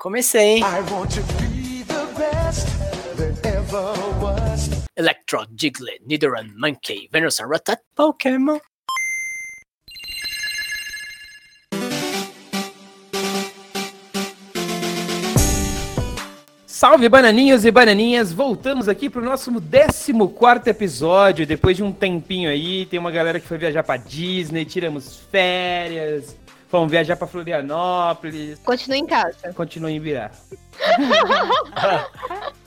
comecei, hein? Electro, Diglett, Nidoran, Monkey, Venusaur, Rattata, Pokémon. Salve bananinhos e bananinhas, voltamos aqui pro nosso 14 episódio, depois de um tempinho aí, tem uma galera que foi viajar pra Disney, tiramos férias, fomos viajar pra Florianópolis, Continua em casa. continua em virar.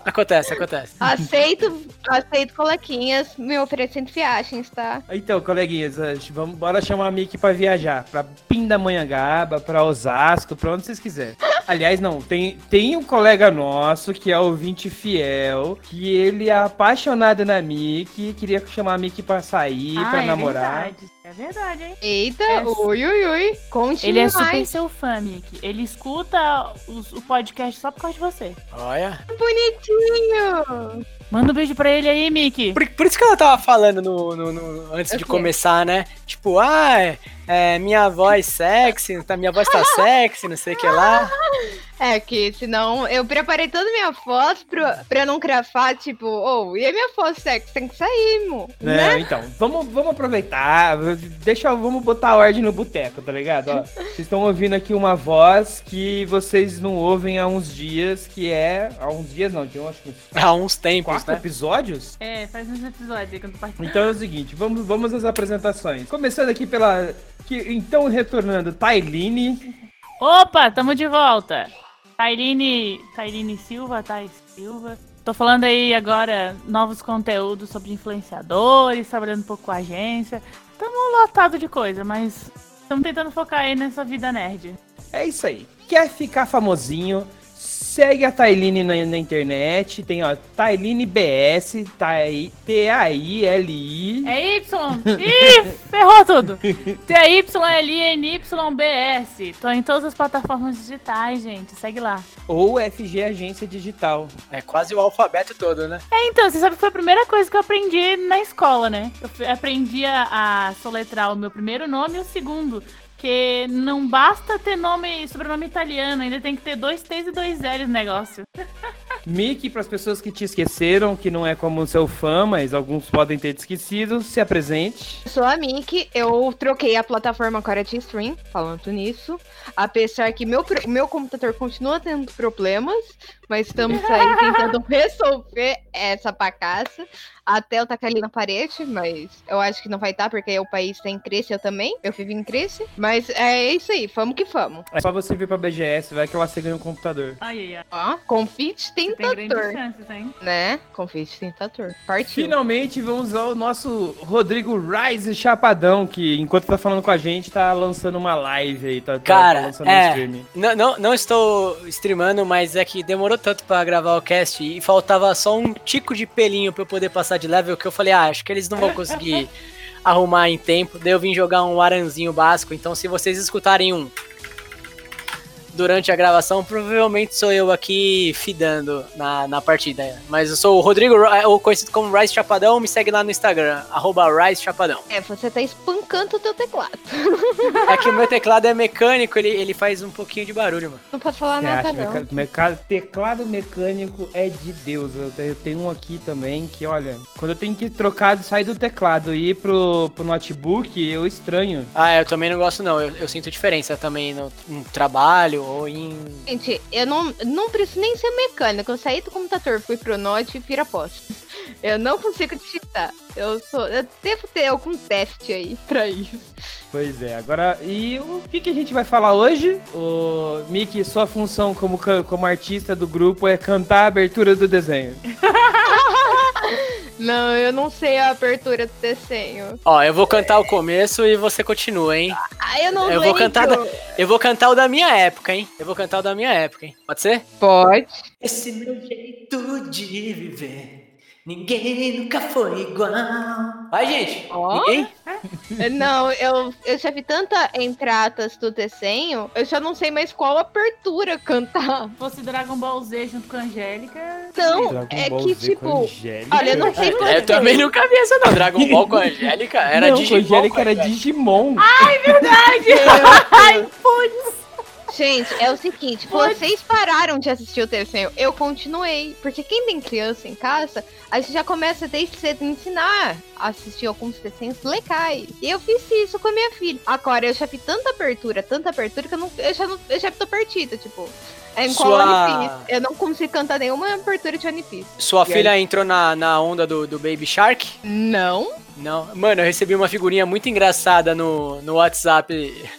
Acontece, acontece. Aceito, aceito colequinhas me oferecendo viagens, tá? Então, coleguinhas, vamos, bora chamar a Mickey pra viajar, pra Pindamonhangaba, pra Osasco, pra onde vocês quiserem. Aliás, não, tem, tem um colega nosso que é ouvinte fiel, que ele é apaixonado na Mickey, queria chamar a Mickey pra sair, Ah, pra é namorar. verdade. É verdade, hein? Eita, É. ui, ui, ui. Conte Ele é super mais. seu fã, Mickey. Ele escuta os- o podcast só por causa de você. Olha. Bonitinho. Manda um beijo pra ele aí, Mickey. Por, por isso que ela tava falando no, no- no- antes O de começar, né? Tipo, ah, é, é, minha voz sexy, tá, minha voz tá sexy, não sei o que lá. É que senão eu preparei toda a minha foto pra, pra não crafar, tipo, oh, e a minha foto sexy? Tem que sair, mo. Né? Né? Então, vamos, vamos aproveitar, deixa, eu- vamos botar a ordem no boteco, tá ligado? Ó, vocês estão ouvindo aqui uma voz que vocês não ouvem há uns dias, que é... Há uns dias não, tinha acho que uns Há uns tempos, quatro né? episódios? É, faz uns episódios aí que eu não tô participando. Então é o seguinte, vamos, vamos às apresentações. Começando aqui pela... Que, então, retornando, Tailine. Opa, tamo de volta. Tailine, Tailine Silva, Thais Silva. Tô falando aí agora novos conteúdos sobre influenciadores, trabalhando um pouco com a agência. Tamo lotado de coisa, mas estamos tentando focar aí nessa vida nerd. É isso aí. Quer ficar famosinho? Segue a Tailine na, na internet. Tem, ó, Tailine BS, Tai- T-A-I-L-I. É Y! Ih, ferrou tudo! T-Y-L-N-Y-B-S. Tô em todas as plataformas digitais, gente. Segue lá. Ou FG Agência Digital. É quase o alfabeto todo, né? É, então, você sabe que foi a primeira coisa que eu aprendi na escola, né? Eu aprendi a, a soletrar o meu primeiro nome e o segundo. Que não basta ter nome, sobrenome italiano, ainda tem que ter dois T's e dois L's no negócio. Mickey, para as pessoas que te esqueceram, que não é como o seu fã, mas alguns podem ter te esquecido, se apresente. Eu Sou a Miki, eu troquei a plataforma Quarantine Stream, falando nisso. Apesar que meu, meu computador continua tendo problemas, mas estamos aí tentando resolver essa pacaça. Até eu tacar ali na parede, mas eu acho que não vai estar, porque o país tem crise, eu também. Eu vivo em crise. Mas é isso aí, vamos que vamos. É só você vir pra BGS, vai que lá você ganha um computador. Ai, ai, ai. Ó, confite Tem tentador. chances, hein? Né? Confite tentador. Partiu. Finalmente vamos ao nosso Rodrigo Rise Chapadão, que enquanto tá falando com a gente, tá lançando uma live aí, tá, tá- tá Cara, lançando um é. stream. Não, não, não estou streamando, mas é que demorou tanto pra gravar o cast e faltava só um tico de pelinho pra eu poder passar de level que eu falei, ah, acho que eles não vão conseguir arrumar em tempo. Daí eu vim jogar um aranzinho básico, então se vocês escutarem um durante a gravação, provavelmente sou eu aqui fidando na, na partida. Mas eu sou o Rodrigo, Ri- ou conhecido como Rice Chapadão, me segue lá no Instagram, arroba Rice Chapadão. É, você tá espancando o teu teclado. É que o meu teclado é mecânico, ele, ele faz um pouquinho de barulho, mano. Não pode falar Você nada, acha? não. Teclado mecânico é de Deus. Eu tenho um aqui também que, olha, quando eu tenho que trocar, sair do teclado e ir pro, pro notebook, eu estranho. Ah, eu também não gosto não. Eu, eu sinto diferença também no, no trabalho ou em. Gente, eu não, não preciso nem ser mecânico. Eu saí do computador, fui pro Note e vira poste. Eu não consigo digitar. Eu sou. Eu devo ter algum teste aí pra isso. Pois é, agora, e o que, que a gente vai falar hoje? O Mickey, sua função como, como artista do grupo é cantar a abertura do desenho. Não, eu não sei a abertura do desenho. Ó, eu vou cantar o começo e você continua, hein? Ah, eu não Eu vou lembro. cantar da- Eu vou cantar o da minha época, hein? Eu vou cantar o da minha época, hein? Pode ser? Pode. Esse meu jeito de viver. Ninguém nunca foi igual. Vai, gente. Ó. Ninguém? Não, eu, eu já vi tanta entradas do desenho, eu já não sei mais qual abertura cantar. Se fosse Dragon Ball Z junto com a Angélica. Não, Dragon é Ball que Z tipo. Olha, eu não sei É, eu também nunca vi essa não. Dragon Ball com a Angélica era não, com a Digimon. Angélica com a era Angélica. Digimon. Ai, putz! Gente, é o seguinte, vocês pararam de assistir o desenho, eu continuei. Porque quem tem criança em casa, a gente já começa desde cedo a ensinar a assistir alguns desenhos legais. E eu fiz isso com a minha filha. Agora, eu já vi tanta abertura, tanta abertura, que eu, não, eu, já, não, eu já tô perdida, tipo. É em Sua- One Piece? Eu não consigo cantar nenhuma abertura de One Piece. Sua E filha entrou na, na onda do, do Baby Shark? Não? Não. Mano, eu recebi uma figurinha muito engraçada no, no WhatsApp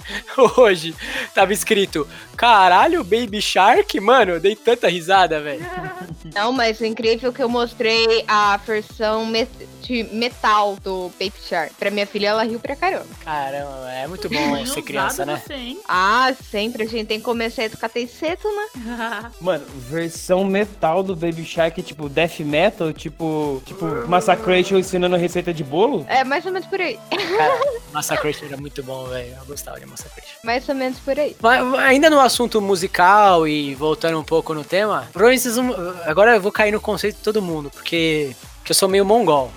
hoje. Tava escrito: Caralho, Baby Shark? Mano, eu dei tanta risada, velho. Não, mas o incrível é que eu mostrei a versão de metal do Baby Shark. Pra minha filha, ela riu pra caramba. Caramba, é muito bom ser criança, né? Você? Ah, sempre a gente tem que começar a educar cedo, né? Mano, versão metal do Baby Shark, tipo death metal, tipo, tipo Massacration ensinando receita de bolo? É mais ou menos por aí. Cara, Massacration era muito bom, velho. Eu gostava de Massacration. Mais ou menos por aí. Mas ainda no assunto musical e voltando um pouco no tema, provavelmente vocês vão- agora eu vou cair no conceito de todo mundo, porque, porque eu sou meio mongol.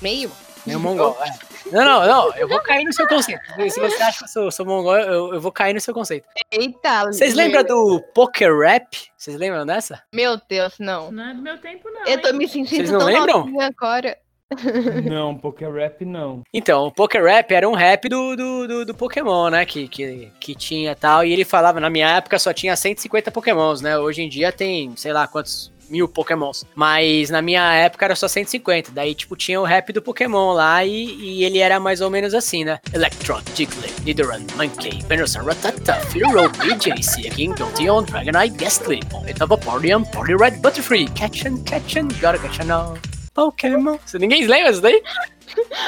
Meio. meio mongol. é. Não, não, não, eu vou cair no seu conceito. Se você acha que eu sou, sou mongol, eu, eu vou cair no seu conceito. Eita. Vocês lembram do Poker Rap? Vocês lembram dessa? Meu Deus, não. Não é do meu tempo, não. Eu tô hein? me sentindo Vocês não tão lembram? agora. Não, Poker Rap não. Então, o Poker Rap era um rap do, do, do, do Pokémon, né? Que, que, que tinha tal. E ele falava, na minha época só tinha 150 Pokémons, né? Hoje em dia tem, sei lá quantos mil Pokémons. Mas na minha época era só 150. Daí, tipo, tinha o rap do Pokémon lá e, e ele era mais ou menos assim, né? Electron, Diglett, Nidoran, Monkey, Venusaur, Ratata, Fearow, BJ, Seagin, Jolteon, Dragonite, Gastly, Vaporeon, Poliwrath, Butterfree, Catchin, Catchin, Gotta Catch now. Pokémon. Ninguém lembra disso daí?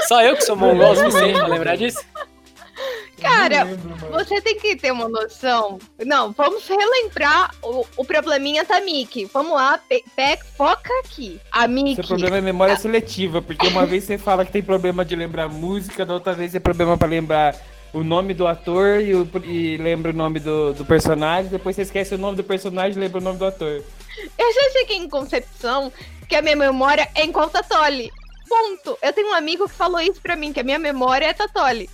Só eu que sou mongol o pra lembrar disso? Cara, lembro, você tem que ter uma noção. Não, vamos relembrar o, o probleminha da Mickey. Vamos lá, pe, pe- foca aqui. A Mickey. Seu problema é memória seletiva, porque uma vez você fala que tem problema de lembrar música, da outra vez é problema pra lembrar o nome do ator e, o- e lembra o nome do, do personagem, depois você esquece o nome do personagem e lembra o nome do ator. Eu já cheguei em concepção que a minha memória é igual Tatoli. Ponto. Eu tenho um amigo que falou isso pra mim, que a minha memória é Tatoli.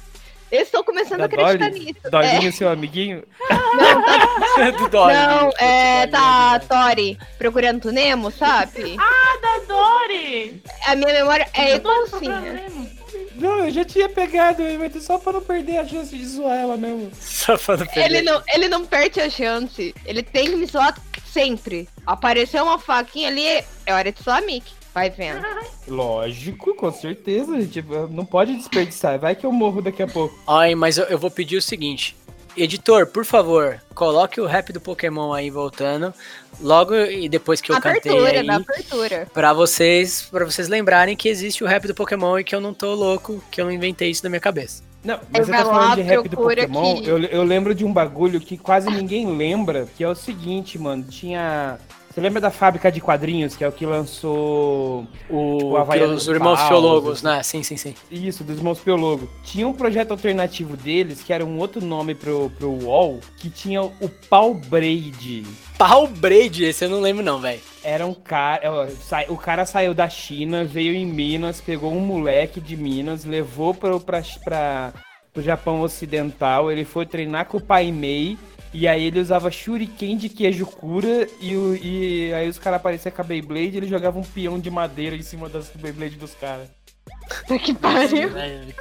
Eu estou começando Da a acreditar Dolly? nisso. Dolinho, seu amiguinho? do Dolly. Não, é, tá, Tori, procurando o Nemo, sabe? Da Dory! A minha memória é igualzinha. Não, eu já tinha pegado, mas só pra não perder a chance de zoar ela mesmo. Só pra não perder. Ele não, ele não perde a chance. Ele tem que me zoar sempre. Apareceu uma faquinha ali, é hora de zoar a Mickey. Vai vendo. Lógico, com certeza. Tipo, não pode desperdiçar. Vai que eu morro daqui a pouco. Ai, mas eu, eu vou pedir o seguinte. Editor, por favor, coloque o rap do Pokémon aí voltando. Logo e depois que eu cantei abertura, aí. na abertura. Pra vocês, pra vocês lembrarem que existe o rap do Pokémon e que eu não tô louco, que eu não inventei isso na minha cabeça. Não, mas você vai tá lá, falando de rap do Pokémon. aqui. Eu, eu lembro de um bagulho que quase ninguém lembra, que é o seguinte, mano. Tinha. Você lembra da fábrica de quadrinhos, que é o que lançou O, O Havaianos os irmãos Falsos. Fiologos, né? Sim, sim, sim. Isso, dos irmãos Piologo. Tinha um projeto alternativo deles, que era um outro nome pro, pro UOL, que tinha o Pau Braid. Pau Braid, esse eu não lembro não, velho. Era um cara. O cara saiu da China, veio em Minas, pegou um moleque de Minas, levou pro, pra, pra, pro Japão Ocidental. Ele foi treinar com o Pai Mei. E aí ele usava shuriken de queijo cura. E, o- e aí os caras apareciam com a Beyblade e ele jogava um peão de madeira em cima das Beyblade dos caras. Que pariu.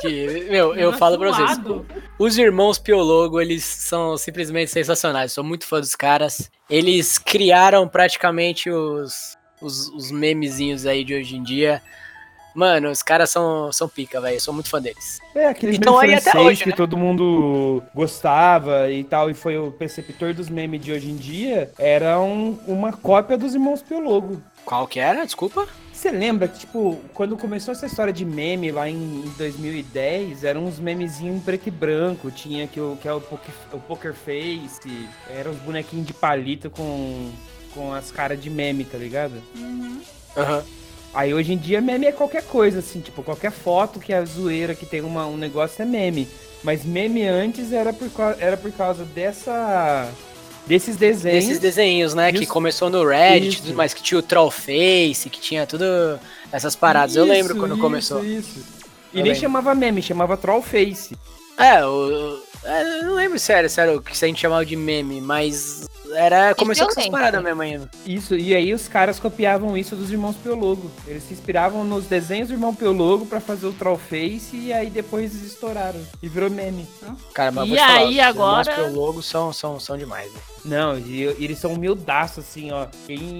Que, meu, eu falo pra vocês. Zoado. Os irmãos Piologo, eles são simplesmente sensacionais. Sou muito fã dos caras. Eles criaram praticamente os, os, os memezinhos aí de hoje em dia. Mano, os caras são, são pica, velho. Sou muito fã deles. É, aquele Então meme aí até francês hoje, que né? todo mundo gostava e tal, e foi o preceptor dos memes de hoje em dia, era um- uma cópia dos irmãos Piologo. Qual que era? Desculpa. Você lembra que, tipo, quando começou essa história de meme lá em, em 2010, eram uns memezinhos em preto e branco. Tinha que, o, que é o, poker, o Poker Face, eram uns bonequinhos de palito com, com as caras de meme, tá ligado? Aham. Aí hoje em dia meme é qualquer coisa, assim, tipo, qualquer foto que é zoeira, que tem uma, um negócio é meme. Mas meme antes era por, era por causa dessa. desses desenhos. Esses desenhos, né? Que Isso. começou no Reddit, Isso. tudo mais, que tinha o Trollface, que tinha tudo essas paradas. eu lembro Isso, quando isso, começou. Isso. E Eu nem lembro. chamava meme, chamava Trollface. É, o. é, eu não lembro se era o que a gente chamava de meme, mas era. Começou eu com essas paradas mesmo ainda. Isso, e aí os caras copiavam isso dos irmãos Piologo. Eles se inspiravam nos desenhos do irmão Piologo pra fazer o Trollface e aí depois eles estouraram. E virou meme. Cara, mas E vou te falar, aí, os irmãos agora- pelo logo são, são, são demais, né? Não, e, e eles são humildaços, assim, ó. Quem,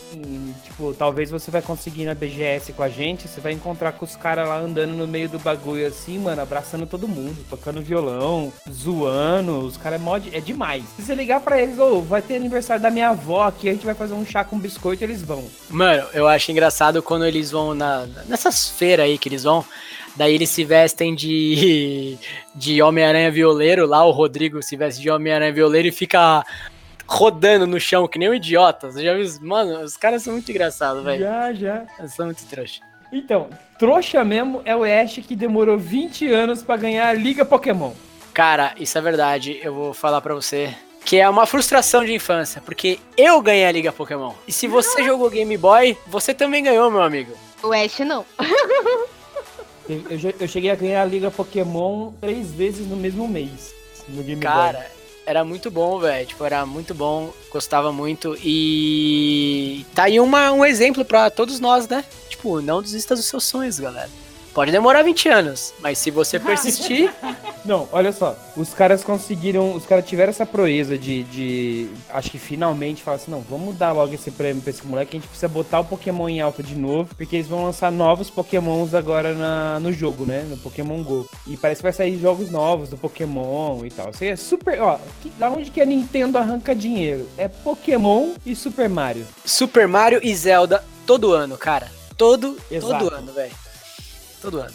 tipo, talvez você vai conseguir na BGS com a gente, você vai encontrar com os caras lá andando no meio do bagulho, assim, mano, abraçando todo mundo, tocando violão, zoando. Os caras é, mó de- é demais. Se você ligar pra eles, ô, vai ter aniversário da minha avó aqui, a gente vai fazer um chá com biscoito, eles vão. Mano, eu acho engraçado quando eles vão na, nessas feiras aí que eles vão. Daí eles se vestem de, de Homem-Aranha violeiro. Lá o Rodrigo se veste de Homem-Aranha violeiro e fica rodando no chão que nem um idiota. Você já viu? Mano, os caras são muito engraçados, velho. Já, já. Eles são muito trouxa. Então, trouxa mesmo é o Ash que demorou 20 anos pra ganhar a Liga Pokémon. Cara, isso é verdade. Eu vou falar pra você. Que é uma frustração de infância, porque eu ganhei a Liga Pokémon. E se você jogou Game Boy, você também ganhou, meu amigo. O Ash não. Eu, eu cheguei a ganhar a Liga Pokémon três vezes no mesmo mês. No Game Boy. Cara, era muito bom, velho. Tipo, era muito bom, gostava muito. E tá aí uma, um exemplo pra todos nós, né? Tipo, não desista dos seus sonhos, galera. Pode demorar 20 anos, mas se você persistir, Não, olha só. Os caras conseguiram. Os caras tiveram essa proeza de, de. Acho que finalmente falar assim: não, vamos dar logo esse prêmio pra esse moleque. A gente precisa botar o Pokémon em alta de novo. Porque eles vão lançar novos Pokémons agora na, no jogo, né? No Pokémon Go. E parece que vai sair jogos novos do Pokémon e tal. Isso aí é super. Ó, que- da onde que a Nintendo arranca dinheiro? É Pokémon e Super Mario. Super Mario e Zelda todo ano, cara. Todo, Exato. todo ano, velho. Todo ano.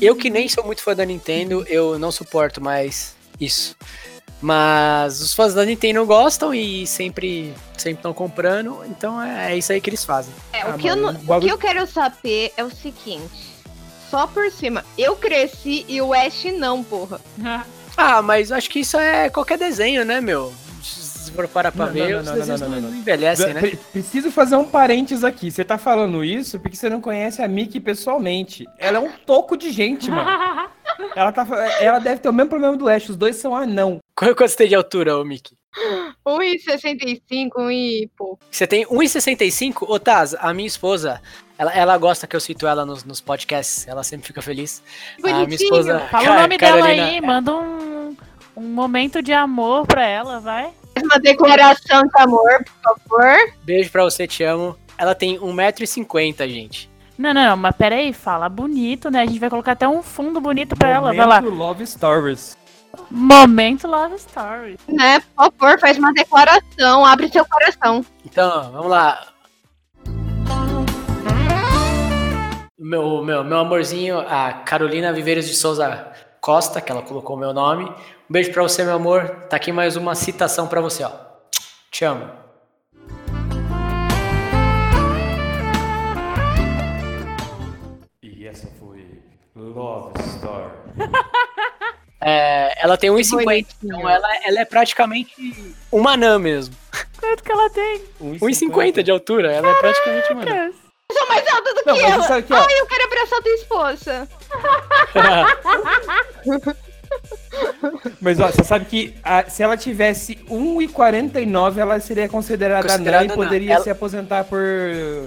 Eu que nem sou muito fã da Nintendo, eu não suporto mais isso. Mas os fãs da Nintendo gostam e sempre sempre estão comprando, então é, é isso aí que eles fazem. É, Ah, o, que eu não- o que eu quero saber é o seguinte. Só por cima, eu cresci e o Ash não, porra. Ah, mas acho que isso é qualquer desenho, né, meu? Se for parar pra Não, ver, não, os não, desenhos não, não, não, não, envelhecem, né? Pre- Preciso fazer um parênteses aqui. Você tá falando isso porque você não conhece a Mickey pessoalmente. Ela é um toco de gente, mano. Ela, tá, ela deve ter o mesmo problema do Ash. Os dois são anão. Qual quanto você tem de altura, ô Mickey? 1,65 e pouco. Você tem 1,65? Ô, Taz, a minha esposa, ela, ela gosta que eu cito ela nos, nos podcasts, ela sempre fica feliz. A minha Bonitinho. esposa, Fala Ca- o nome dela Carolina, aí, manda um, um momento de amor pra ela, vai. Uma declaração de amor, por favor. Beijo pra você, te amo. Ela tem 1,50m, gente. Não, não, não, mas peraí, fala bonito, né? A gente vai colocar até um fundo bonito pra ela, vai lá. Momento Love Stories. Momento Love Story. Né? Por favor, faz uma declaração, abre seu coração. Então, vamos lá. Meu, meu, meu amorzinho, a Carolina Viveiros de Souza Costa, que ela colocou o meu nome. Um beijo pra você, meu amor. Tá aqui mais uma citação pra você, ó. Te amo. E essa foi Love Story. É, ela tem 1,50. Bonitinho. Então ela, ela é praticamente uma anã mesmo. Quanto que ela tem? 1,50 de altura. Ela é praticamente uma anã. Sou mais alta do Não, que ela. isso aqui, ó. Ai, eu quero abraçar tua esposa. Mas ó, você sabe que a- se ela tivesse 1,49, ela seria considerada, Considerada anã e poderia Ela- se aposentar por,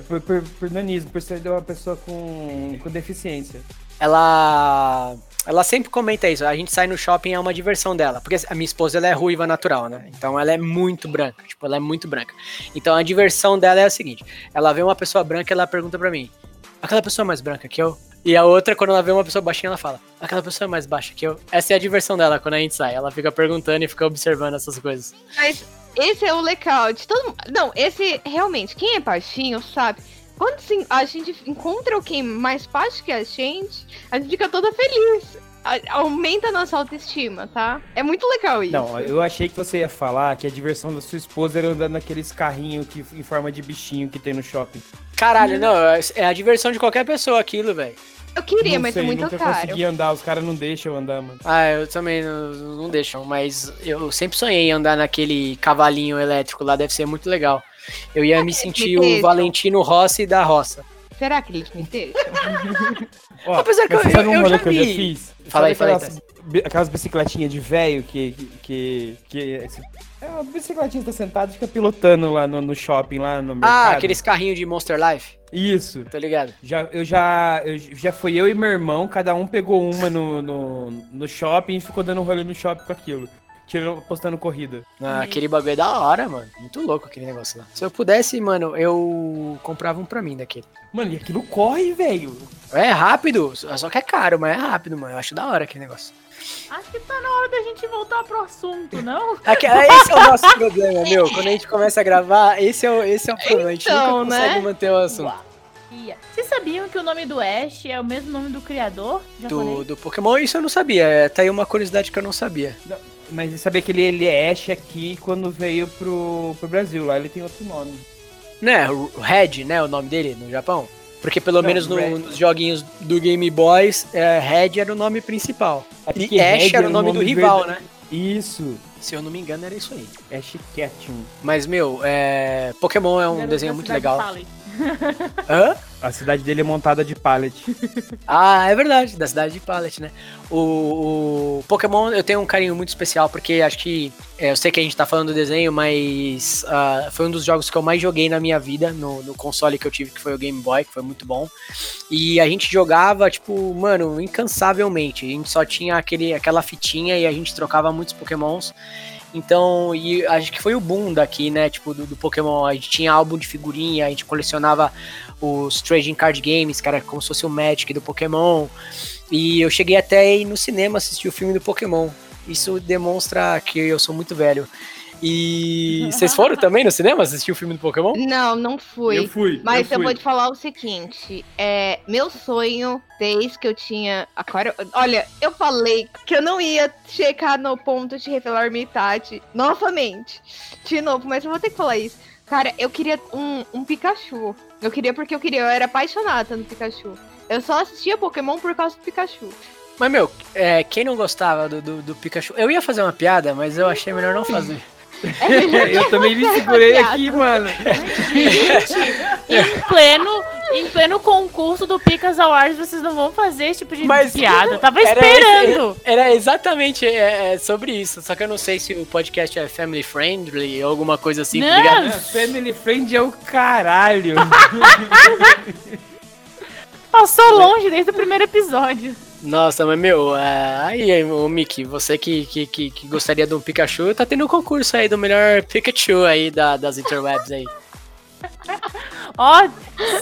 por, por, por nanismo, por ser uma pessoa com, com deficiência. Ela ela sempre comenta isso. A gente sai no shopping é uma diversão dela, porque a minha esposa ela é ruiva natural, né? Então ela é muito branca, tipo, ela é muito branca. Então a diversão dela é a seguinte: ela vê uma pessoa branca, ela pergunta pra mim: "Aquela pessoa é mais branca que eu?" E a outra, quando ela vê uma pessoa baixinha, ela fala: "Aquela pessoa é mais baixa que eu?" Essa é a diversão dela quando a gente sai. Ela fica perguntando e fica observando essas coisas. Mas esse é o legal de todo mundo. Não, esse realmente, quem é baixinho sabe. Quando sim, a gente encontra alguém mais baixo que a gente, a gente fica toda feliz. A- aumenta a nossa autoestima, tá? É muito legal isso. Não, eu achei que você ia falar que a diversão da sua esposa era andar naqueles carrinhos que, em forma de bichinho que tem no shopping. Caralho, não, é a diversão de qualquer pessoa aquilo, velho. eu queria, não mas sei, é muito nunca caro. consegui andar, os caras não deixam eu andar, mano. Ah, eu também não, não deixam, mas eu sempre sonhei em andar naquele cavalinho elétrico lá, deve ser muito legal. Eu ia me sentir o. Valentino Rossi da roça. Será que eles me deixam? Ó, Apesar que eu- sabe eu- um eu já que eu já fiz? Fala aí, fala aí, aquelas, aquelas bicicletinhas de velho que, que, que, que- É uma bicicletinha que tá sentado e fica pilotando lá no, no shopping, lá no mercado. Ah, aqueles carrinhos de Monster Life. Isso. Tô ligado. Já, eu já, eu já fui eu e meu irmão, cada um pegou uma no, no, no shopping e ficou dando rolê no shopping com aquilo. Tirando, postando corrida. Ah, aquele bagulho é da hora, mano. Muito louco aquele negócio lá. Se eu pudesse, mano, eu comprava um pra mim daquele. Mano, e aquilo corre, velho. É rápido, só que é caro, mas é rápido, mano. Eu acho da hora aquele negócio. Acho que tá na hora da gente voltar pro assunto, não? Aqui- esse é o nosso problema, meu. Quando a gente começa a gravar, esse é o, esse é o problema. A gente Então, nunca consegue né? manter o assunto. Ia. Vocês sabiam que o nome do Ash é o mesmo nome do criador Do, do Pokémon, isso eu não sabia. É, Tá aí uma curiosidade que eu não sabia. Mas você sabia que ele, ele é Ash aqui quando veio pro, pro Brasil. Lá ele tem outro nome. Né, o Red, né, o nome dele no Japão? Porque pelo Não, menos no- nos joguinhos do Game Boys, é, Red era o nome principal. Acho E Ash Red era o nome do rival, né? Isso. Se eu não me engano, era isso aí. Ash Ketchum. Mas, meu, é... Pokémon é um Era desenho muito legal. Hã? A cidade dele é montada de pallet. Ah, é verdade, da cidade de Pallet, né? O, o Pokémon eu tenho um carinho muito especial, porque acho que. é, eu sei que a gente tá falando do desenho, mas ah, foi um dos jogos que eu mais joguei na minha vida, no, no console que eu tive, que foi o Game Boy, que foi muito bom. E a gente jogava, tipo, mano, incansavelmente. A gente só tinha aquele, aquela fitinha e a gente trocava muitos Pokémons. Então, e acho que foi o boom daqui, né? Tipo, do, do Pokémon. A gente tinha álbum de figurinha, a gente colecionava os Trading Card Games, cara, como se fosse o Magic do Pokémon. E eu cheguei até a ir no cinema assistir o filme do Pokémon. Isso demonstra que eu sou muito velho. E vocês foram também no cinema assistir o filme do Pokémon? Não, não fui. fui. Mas eu, fui. vou te falar o seguinte, é, meu sonho, desde que eu tinha. Agora, olha, eu falei que eu não ia chegar no ponto de revelar minha idade novamente. De novo, mas eu vou ter que falar isso. Cara, eu queria um, um Pikachu. Eu queria porque eu queria, eu era apaixonada no Pikachu. Eu só assistia Pokémon por causa do Pikachu. Mas, meu, é, quem não gostava do, do, do Pikachu? Eu ia fazer uma piada, mas eu achei melhor não fazer. eu também me segurei aqui, mano. Em pleno, em pleno concurso do Picas Awards, vocês não vão fazer esse tipo de Mas- piada. Eu tava Era esperando. esse- Era, exatamente é, é, sobre isso. Só que eu não sei se o podcast é family friendly ou alguma coisa assim, tá Não. É, Family Friend é o caralho. Passou longe desde o primeiro episódio. Nossa, mas meu, é, aí, o Mickey, você que, que, que, que gostaria de um Pikachu, tá tendo um concurso aí do melhor Pikachu aí da, das interwebs aí. Ó,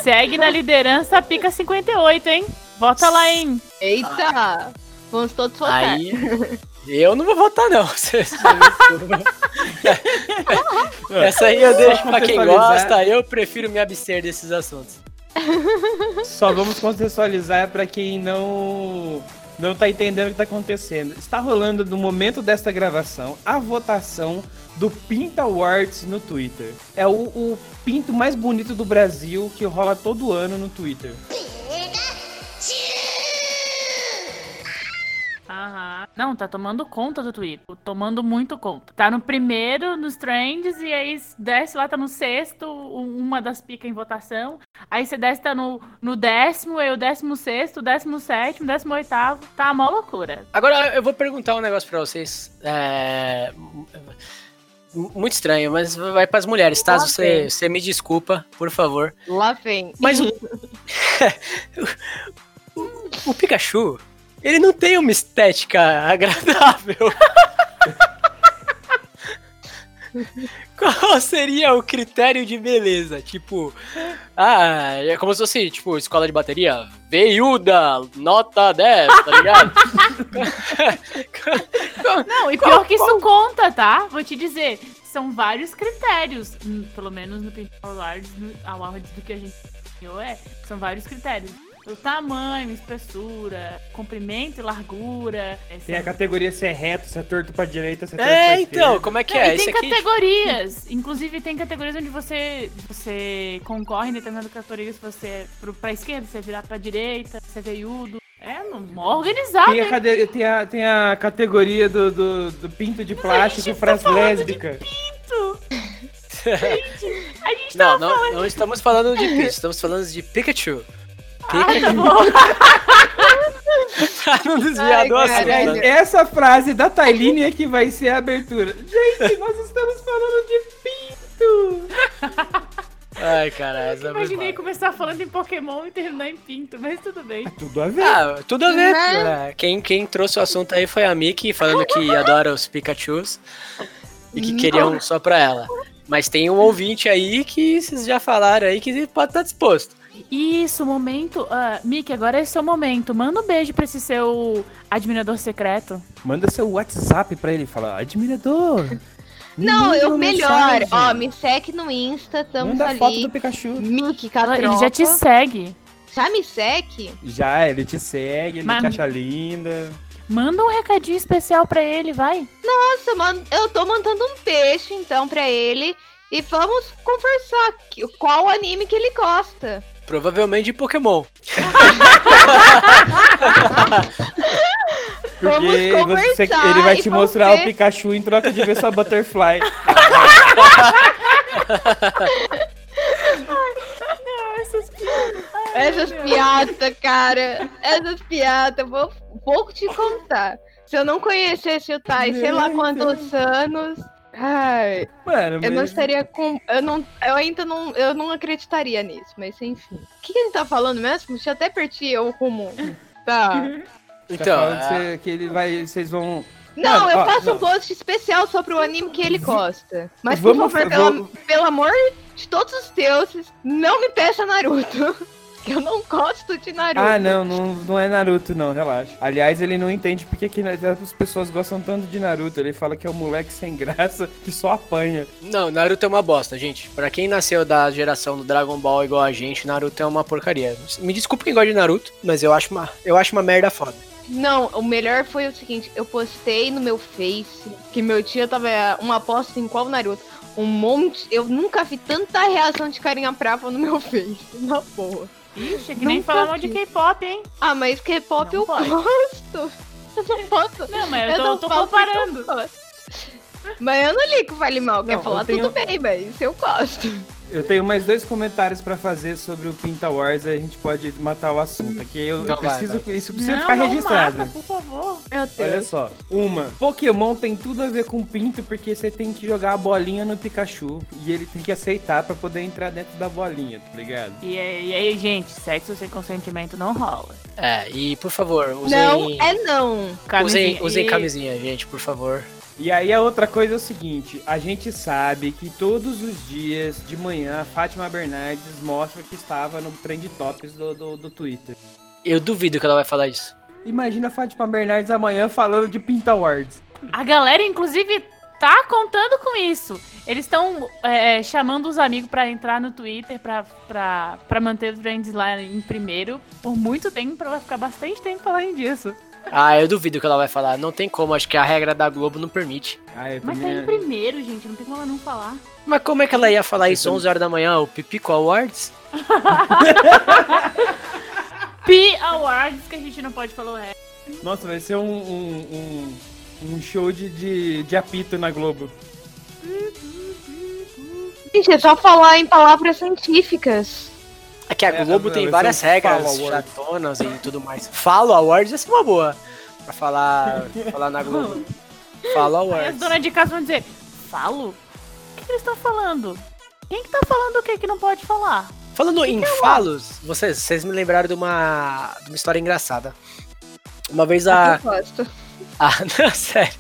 segue na liderança Pica 58, hein? Bota lá, hein? Eita! Vamos todos votar. Aí, eu não vou votar não. Essa aí eu deixo pra quem gosta, eu prefiro me abster desses assuntos. Só vamos contextualizar pra quem não não tá entendendo o que tá acontecendo. Está rolando no momento desta gravação a votação do Pinta Awards no Twitter. É o, o pinto mais bonito do Brasil que rola todo ano no Twitter. Não, tá tomando conta do Twitter. Tomando muito conta. Tá no primeiro, nos trends, e aí desce lá, tá no sexto, um- uma das picas em votação. Aí você desce, tá no, no décimo, aí o décimo sexto, décimo sétimo, décimo oitavo. Tá uma loucura. Agora eu vou perguntar um negócio pra vocês. É, Muito estranho, mas vai pras mulheres, tá? Lá Você, vem. você me desculpa, por favor. Lá vem. Mas o, o, o Pikachu, ele não tem uma estética agradável. Qual seria o critério de beleza? Tipo, ah, é como se fosse, tipo, escola de bateria. Veiuda, nota 10, tá ligado? Não, e pior que isso conta, tá? Vou te dizer. São vários critérios. hum, Pelo menos no Pinto Awards, Awards do que a gente ganhou, é. São vários critérios. O tamanho, espessura, comprimento e largura. é, Tem a categoria se é reto, se é torto pra direita, se é torto pra É, esquerda. então, como é que Não, é? e Esse tem aqui, categorias. Inclusive, tem categorias onde você, você concorre em determinadas categorias. Você é pro, pra esquerda, você virar pra direita, você é veiudo. É mó organizado. Tem a, cade- tem a- tem a categoria do, do, do pinto de plástico gente pras tá falando de lésbicas. A gente Não, tava não, não estamos falando de Peach, estamos falando de Pikachu. Ah, tá pra não desviar Ai, do assunto. Essa frase da Tailine é que vai ser a abertura. Gente, nós estamos falando de pinto. Ai, caralho. essa foi Imaginei mal. começar falando em Pokémon e terminar em Pinto, mas tudo bem. Tudo a ver. Ah, tudo a ver. Né? né? Quem, quem trouxe o assunto aí foi a Miki, falando que adora os Pikachus e que queria um só pra ela. Mas tem um ouvinte aí que vocês já falaram aí que pode estar disposto. Isso, momento. Ah, Mickey, agora é seu momento. Manda um beijo pra esse seu admirador secreto. Manda seu WhatsApp pra ele e fala, admirador. me Não, eu melhor. mensagem. Ó, me segue no Insta, estamos Manda ali. foto do Pikachu. Mickey Ela- Ele Catropa. já te segue. Já me segue? Já, ele te segue, ele Mas- te acha linda. Manda um recadinho especial pra ele, vai. Nossa, mano, eu tô mandando um peixe, então, pra ele. E vamos conversar. que- Qual anime que ele gosta? Provavelmente de Pokémon. Vamos Porque você- ele vai te mostrar ver. o Pikachu em troca de ver sua Butterfly. Essas piadas, cara. Essas piadas. Vou, vou te contar. Se eu não conhecesse o Tai, sei lá quantos anos. Ai, Mano, eu não mas- estaria com. Eu, não, eu ainda não. Eu não acreditaria nisso, mas enfim. O que, que a gente tá falando mesmo? Deixa eu até perdi o rumo. Tá. Tá Então, falando que, ah, ele vai. Vocês vão. Não, Mano, eu ó, faço não. um post especial sobre o anime que ele gosta. Mas por Vamos- favor, pelo, vamos- pelo amor de todos os deuses, não me peça Naruto. Eu não gosto de Naruto. Ah, não, não, não é Naruto, não, relaxa. Aliás, ele não entende porque que as pessoas gostam tanto de Naruto. Ele fala que é um moleque sem graça que só apanha. não, Naruto é uma bosta, gente. Pra quem nasceu da geração do Dragon Ball igual a gente, Naruto é uma porcaria. Me desculpe quem gosta de Naruto, mas eu acho uma, eu acho uma merda foda. Não, o melhor foi o seguinte, eu postei no meu Face que meu tio tava uma aposta em qual Naruto. Um monte. Eu nunca vi tanta reação de carinha brava no meu Face. Na boa. Ixi, que nem falar mal de. K-pop, hein? Ah, mas K-pop eu pode. gosto. Eu não posso. Não, mas eu tô, não tô comparando. eu. Mas eu não ligo vale mal. Quer Não, falar eu tenho- tudo bem, mas eu gosto. Eu tenho mais dois comentários pra fazer sobre o Pinta Wars, aí a gente pode matar o assunto. Aqui eu, eu Então vai, preciso, isso precisa Não, ficar não registrado. mata, por favor. Meu Olha só, uma, Pokémon tem tudo a ver com pinto porque você tem que jogar a bolinha no Pikachu e ele tem que aceitar pra poder entrar dentro da bolinha, tá ligado? E, aí- e aí, gente, sexo sem consentimento não rola. É, e por favor, usem, Não é não. usem, Camisinha. usem E- camisinha, gente, por favor. E aí a outra coisa é o seguinte, a gente sabe que todos os dias de manhã a Fátima Bernardes mostra que estava no Trend Tops do, do, do Twitter. Eu duvido que ela vai falar isso. Imagina a Fátima Bernardes amanhã falando de Pinta Awards. A galera, inclusive, tá contando com isso. Eles estão é, chamando os amigos pra entrar no Twitter pra, pra, pra manter os trends lá em primeiro por muito tempo, pra ela ficar bastante tempo falando disso. Ah, eu duvido que ela vai falar. Não tem como, acho que a regra da Globo não permite. Ah, eu Mas tá em primeiro, gente, não tem como ela não falar. Mas como é que ela ia falar isso também. 11 horas da manhã, o Pipico Awards? P Awards, que a gente não pode falar o resto. Nossa, vai ser um, um, um, um show de, de, de apito na Globo. Gente, é só falar em palavras científicas. É que a É, Globo tem várias regras Awards. chatonas e tudo mais. Falo Awards ia ser uma boa. Pra falar, falar na Globo. Falo Aí as Awards. donas de casa vão dizer, falo? O que, que eles estão falando? Quem que tá falando o que que não pode falar? Falando em falos, vocês, vocês me lembraram de uma, de uma história engraçada. Uma vez a. Eu gosto. Ah, não, sério.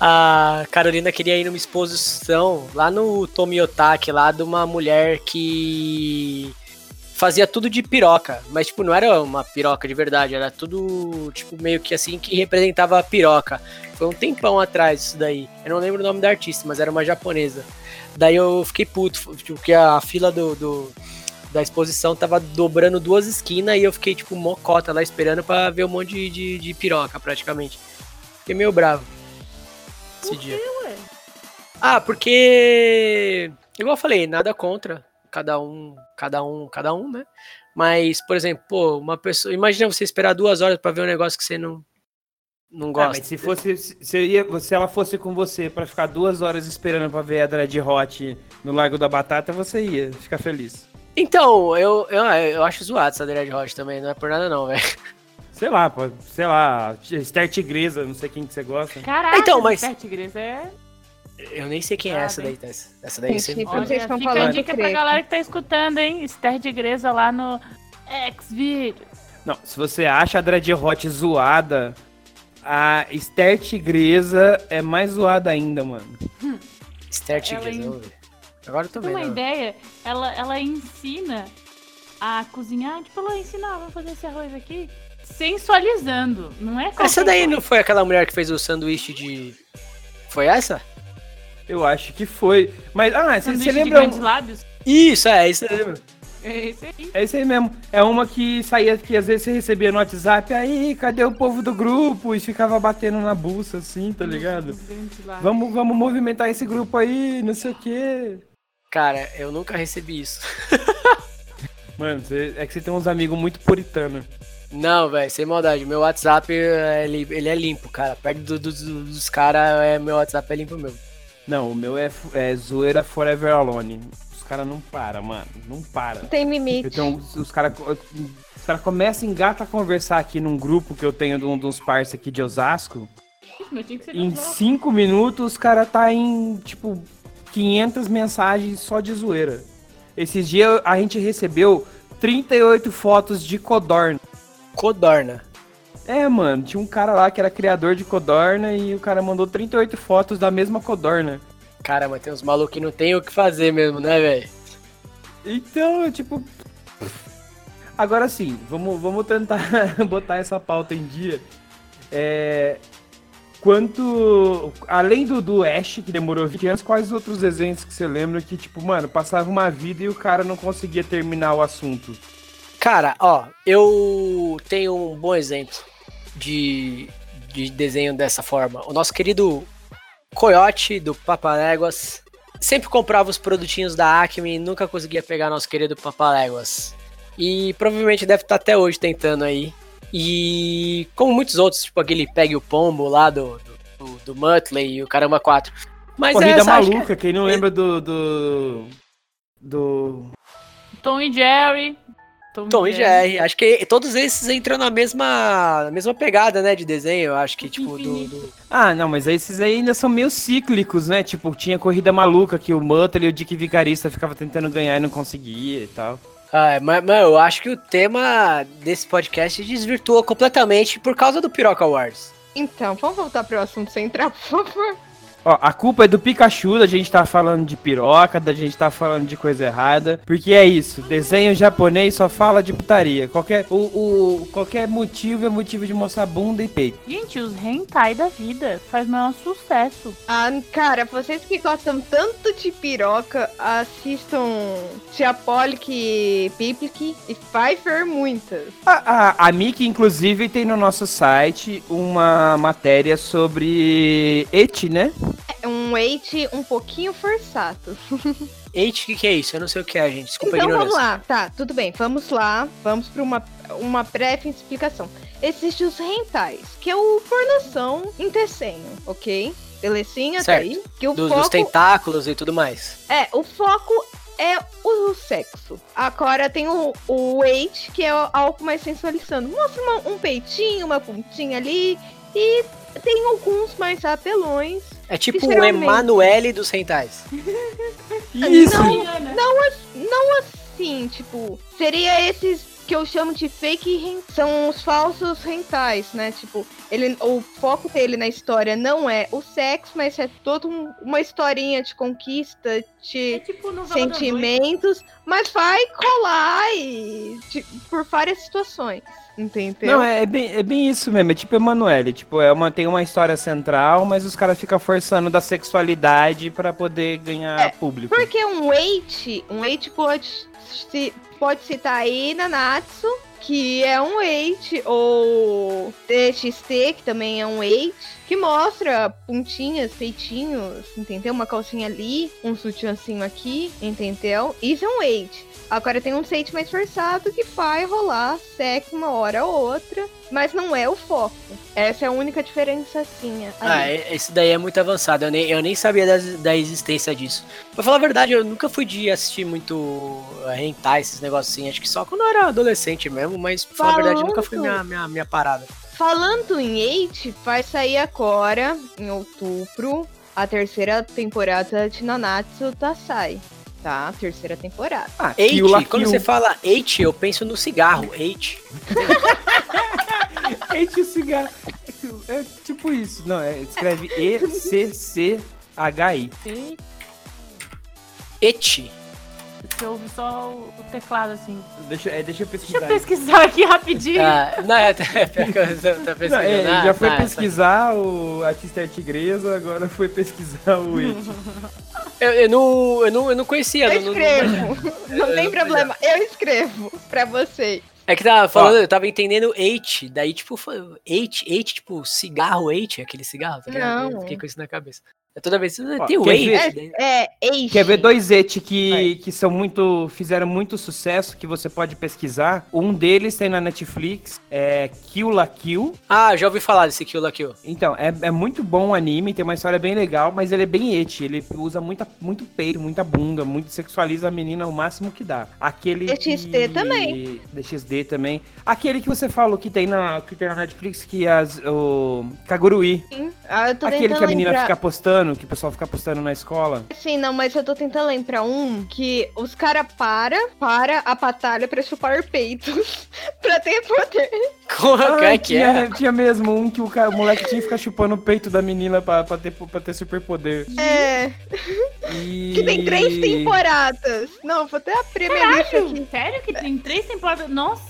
A Carolina queria ir numa exposição lá no Tomiotaki, lá de uma mulher que fazia tudo de piroca, mas tipo, não era uma piroca de verdade, era tudo tipo meio que assim que representava a piroca. Foi um tempão atrás isso daí. Eu não lembro o nome da artista, mas era uma japonesa. Daí eu fiquei puto, tipo, porque a fila do, do- da exposição tava dobrando duas esquinas e eu fiquei tipo mocota lá esperando pra ver um monte de, de, de piroca praticamente. Fiquei meio bravo. Esse dia. ué? Ah, porque. Igual eu falei, nada contra. Cada um, cada um, cada um, né? Mas, por exemplo, pô, uma pessoa. Imagina você esperar duas horas pra ver um negócio que você não. Não Ah, gosto. mas se fosse, se, ia, se ela fosse com você pra ficar duas horas esperando pra ver a Dread Hot no Largo da Batata, você ia ficar feliz. Então, eu, eu, eu acho zoado essa Dread Hot também, não é por nada não, velho. Sei lá, pô, sei lá, Esther Tigresa, não sei quem que você gosta. Caraca, Então, mas- Sete Igrejas é. Eu nem sei quem é Ah, essa daí. Tess. Essa daí você Gente, vocês Olha, estão fica a falando, dica eu pra creio. galera que tá escutando, hein? Esther de Igreja lá no Xvideos. Não, se você acha a Dread Hot zoada, a Esther Tigresa é mais zoada ainda, mano. Esther Ela Tigres, em- vamos ver. Agora eu tô Tem uma vendo. ideia, ela, ela ensina a cozinhar, tipo, ela ensina, ah, vou fazer esse arroz aqui, sensualizando, não é Essa daí coisa. não foi aquela mulher que fez o sanduíche de. Foi essa? Eu acho que foi. Mas, ah, você de lembra? grandes um- lábios? Isso, é, isso Você lembra? É esse aí. É isso aí mesmo. É uma que saía, que às vezes você recebia no WhatsApp, aí, cadê o povo do grupo? E ficava batendo na buça, assim, tá ligado? Grandes. Vamos, vamos movimentar esse grupo aí, não sei o quê. Cara, eu nunca recebi isso. Mano, você- é que você tem uns amigos muito puritanos. Não, velho, sem maldade. Meu WhatsApp, ele, ele é limpo, cara. Perto do- do- do- dos caras, é, meu WhatsApp é limpo mesmo. Não, o meu é, é zoeira forever alone. Os caras não param, mano. Não para. Não tem limite. Então, os- caras os cara começam a engatar a conversar aqui num grupo que eu tenho de um dos parceiros aqui de Osasco. Em cinco minutos, os caras tá em, tipo, 500 mensagens só de zoeira. Esses dias a gente recebeu 38 fotos de codorna. Codorna. É, mano, tinha um cara lá que era criador de codorna e o cara mandou 38 fotos da mesma codorna. Caramba, tem uns malucos que não tem o que fazer mesmo, né, velho? Então, tipo. Agora sim, vamos, vamos tentar botar essa pauta em dia. É. Quanto. Além do, do Ash, que demorou 20 anos, quais outros desenhos que você lembra que, tipo, mano, passava uma vida e o cara não conseguia terminar o assunto? Cara, ó, eu tenho um bom exemplo de, de desenho dessa forma. O nosso querido Coyote do Papaléguas sempre comprava os produtinhos da Acme e nunca conseguia pegar nosso querido Papaléguas. E provavelmente deve estar até hoje tentando aí. E como muitos outros, tipo aquele Pegue o Pombo lá do, do, do, do Muttley e o Caramba 4. Mas Corrida essa, acho que- maluca, quem não lembra do. do. do. Tom e Jerry. Tom e Jerry, acho que todos esses entram na mesma, na mesma pegada, né, de desenho, eu acho que, tipo, do, do- Ah, não, mas esses aí ainda são meio cíclicos, né? Tipo, tinha corrida maluca que o Muttley e o Dick Vigarista ficava tentando ganhar e não conseguia e tal. Ah, mas, mas eu acho que o tema desse podcast desvirtuou completamente por causa do Piroca Wars. Então, vamos voltar pro assunto central, por favor. Ó, a culpa é do Pikachu, da gente tá falando de piroca, da gente tá falando de coisa errada. Porque é isso, desenho japonês só fala de putaria. Qualquer, o, o- qualquer motivo é motivo de mostrar bunda e peito. Gente, os hentai da vida faz maior sucesso. Ah, cara, vocês que gostam tanto de piroca, assistam Tia Polic, Piplic e Pfeiffer muitas. A, a, a Miki, inclusive, tem no nosso site uma matéria sobre eti, né? É um weight um pouquinho forçado. Eite, o que, que é isso? Eu não sei o que é, gente. Desculpa a Então vamos lá, tá, tudo bem, vamos lá, vamos para uma, uma breve explicação. Existem os rentais, que é o pornação em desenho, ok? Belezinha, tá Certo. aí? Que o Dos, dos foco tentáculos e tudo mais. É, o foco é o sexo. Agora tem o, o weight, que é algo mais sensualizando. Mostra uma- um peitinho, uma pontinha ali. E tem alguns mais apelões. É tipo o Emanuele dos rentais. Isso! Não, não assim, tipo, seria esses que eu chamo de fake ren- são os falsos rentais, né? Tipo, ele, o foco dele na história não é o sexo, mas é toda um- uma historinha de conquista, de É tipo sentimentos, mas vai colar e de- por várias situações, entendeu? Não, é, é bem, é bem isso mesmo, é tipo Emanuele, tipo, é uma, tem uma história central, mas os caras ficam forçando da sexualidade pra poder ganhar público. Porque um weight, um weight pode se pode citar aí Nanatsu, que é um weight, ou TXT, que também é um weight, que mostra pontinhas, peitinhos, entendeu? Uma calcinha ali, um sutiãzinho aqui, entendeu? Isso é um weight. Agora tem um site mais forçado que vai rolar sexo uma hora ou outra, mas não é o foco. Essa é a única diferençazinha. Ah, ali. é- esse daí é muito avançado. Eu nem, eu nem sabia da, da existência disso. Pra falar a verdade, eu nunca fui de assistir muito eh, hentai, esses negócios assim. Acho que só quando eu era adolescente mesmo, mas pra falar a verdade, nunca foi minha, minha, minha parada. Falando em Eight, vai sair agora, em outubro, a terceira temporada de Nanatsu Tassai. Tá? Terceira temporada. Ah, Eight, Kill quando Kill. você fala eight, eu penso no cigarro, eight. Eight o cigarro. É tipo isso. Não, é, escreve E-C-C-H-I. E Et. você ouve só o o teclado assim. Deixa, é, deixa eu Deixa pesquisar. eu pesquisar aqui rapidinho. Ah, não, é, é pior que eu tô- tô Não, pesquisando. é, Ah, já foi tá, pesquisar o artista é tigresa, agora foi pesquisar o It. Eu, eu não, eu, não, eu não conhecia. Eu não- não- escrevo. Não Eu- tem eu- problema. Eu escrevo pra vocês. É que tava falando, eu tava entendendo eight, daí tipo, eight, eight, tipo, cigarro eight, aquele cigarro, tá ligado? Eu Não. fiquei com isso na cabeça. Eu toda vez, Ó, tem o eight, ver? daí- É, Eight. Quer ver dois Et que, que são muito. fizeram muito sucesso, que você pode pesquisar. Um deles tem na Netflix, é Kill la Kill. Ah, já ouvi falar desse Kill la Kill. Então, é, é muito bom o anime, tem uma história bem legal, mas ele é bem et. Ele usa muita, muito peito, muita bunda, muito sexualiza a menina o máximo que dá. Aquele. DXD que... também. DXD também. Aquele que você falou que tem na, que tem na Netflix, que as, o Kagurui. Sim. Ah, eu tô Aquele que a menina lembrar. fica postando, que o pessoal fica postando na escola. Sim, não, mas eu tô tentando lembrar um que os caras para, para a batalha pra chupar peitos pra ter poder. Como é que tinha, é? tinha mesmo um que o, cara, o moleque tinha que ficar chupando o peito da menina pra, pra, ter, pra ter superpoder. É, E... que tem três temporadas. Não, vou até abrir minha lista aqui. Sério que tem três temporadas? Nossa!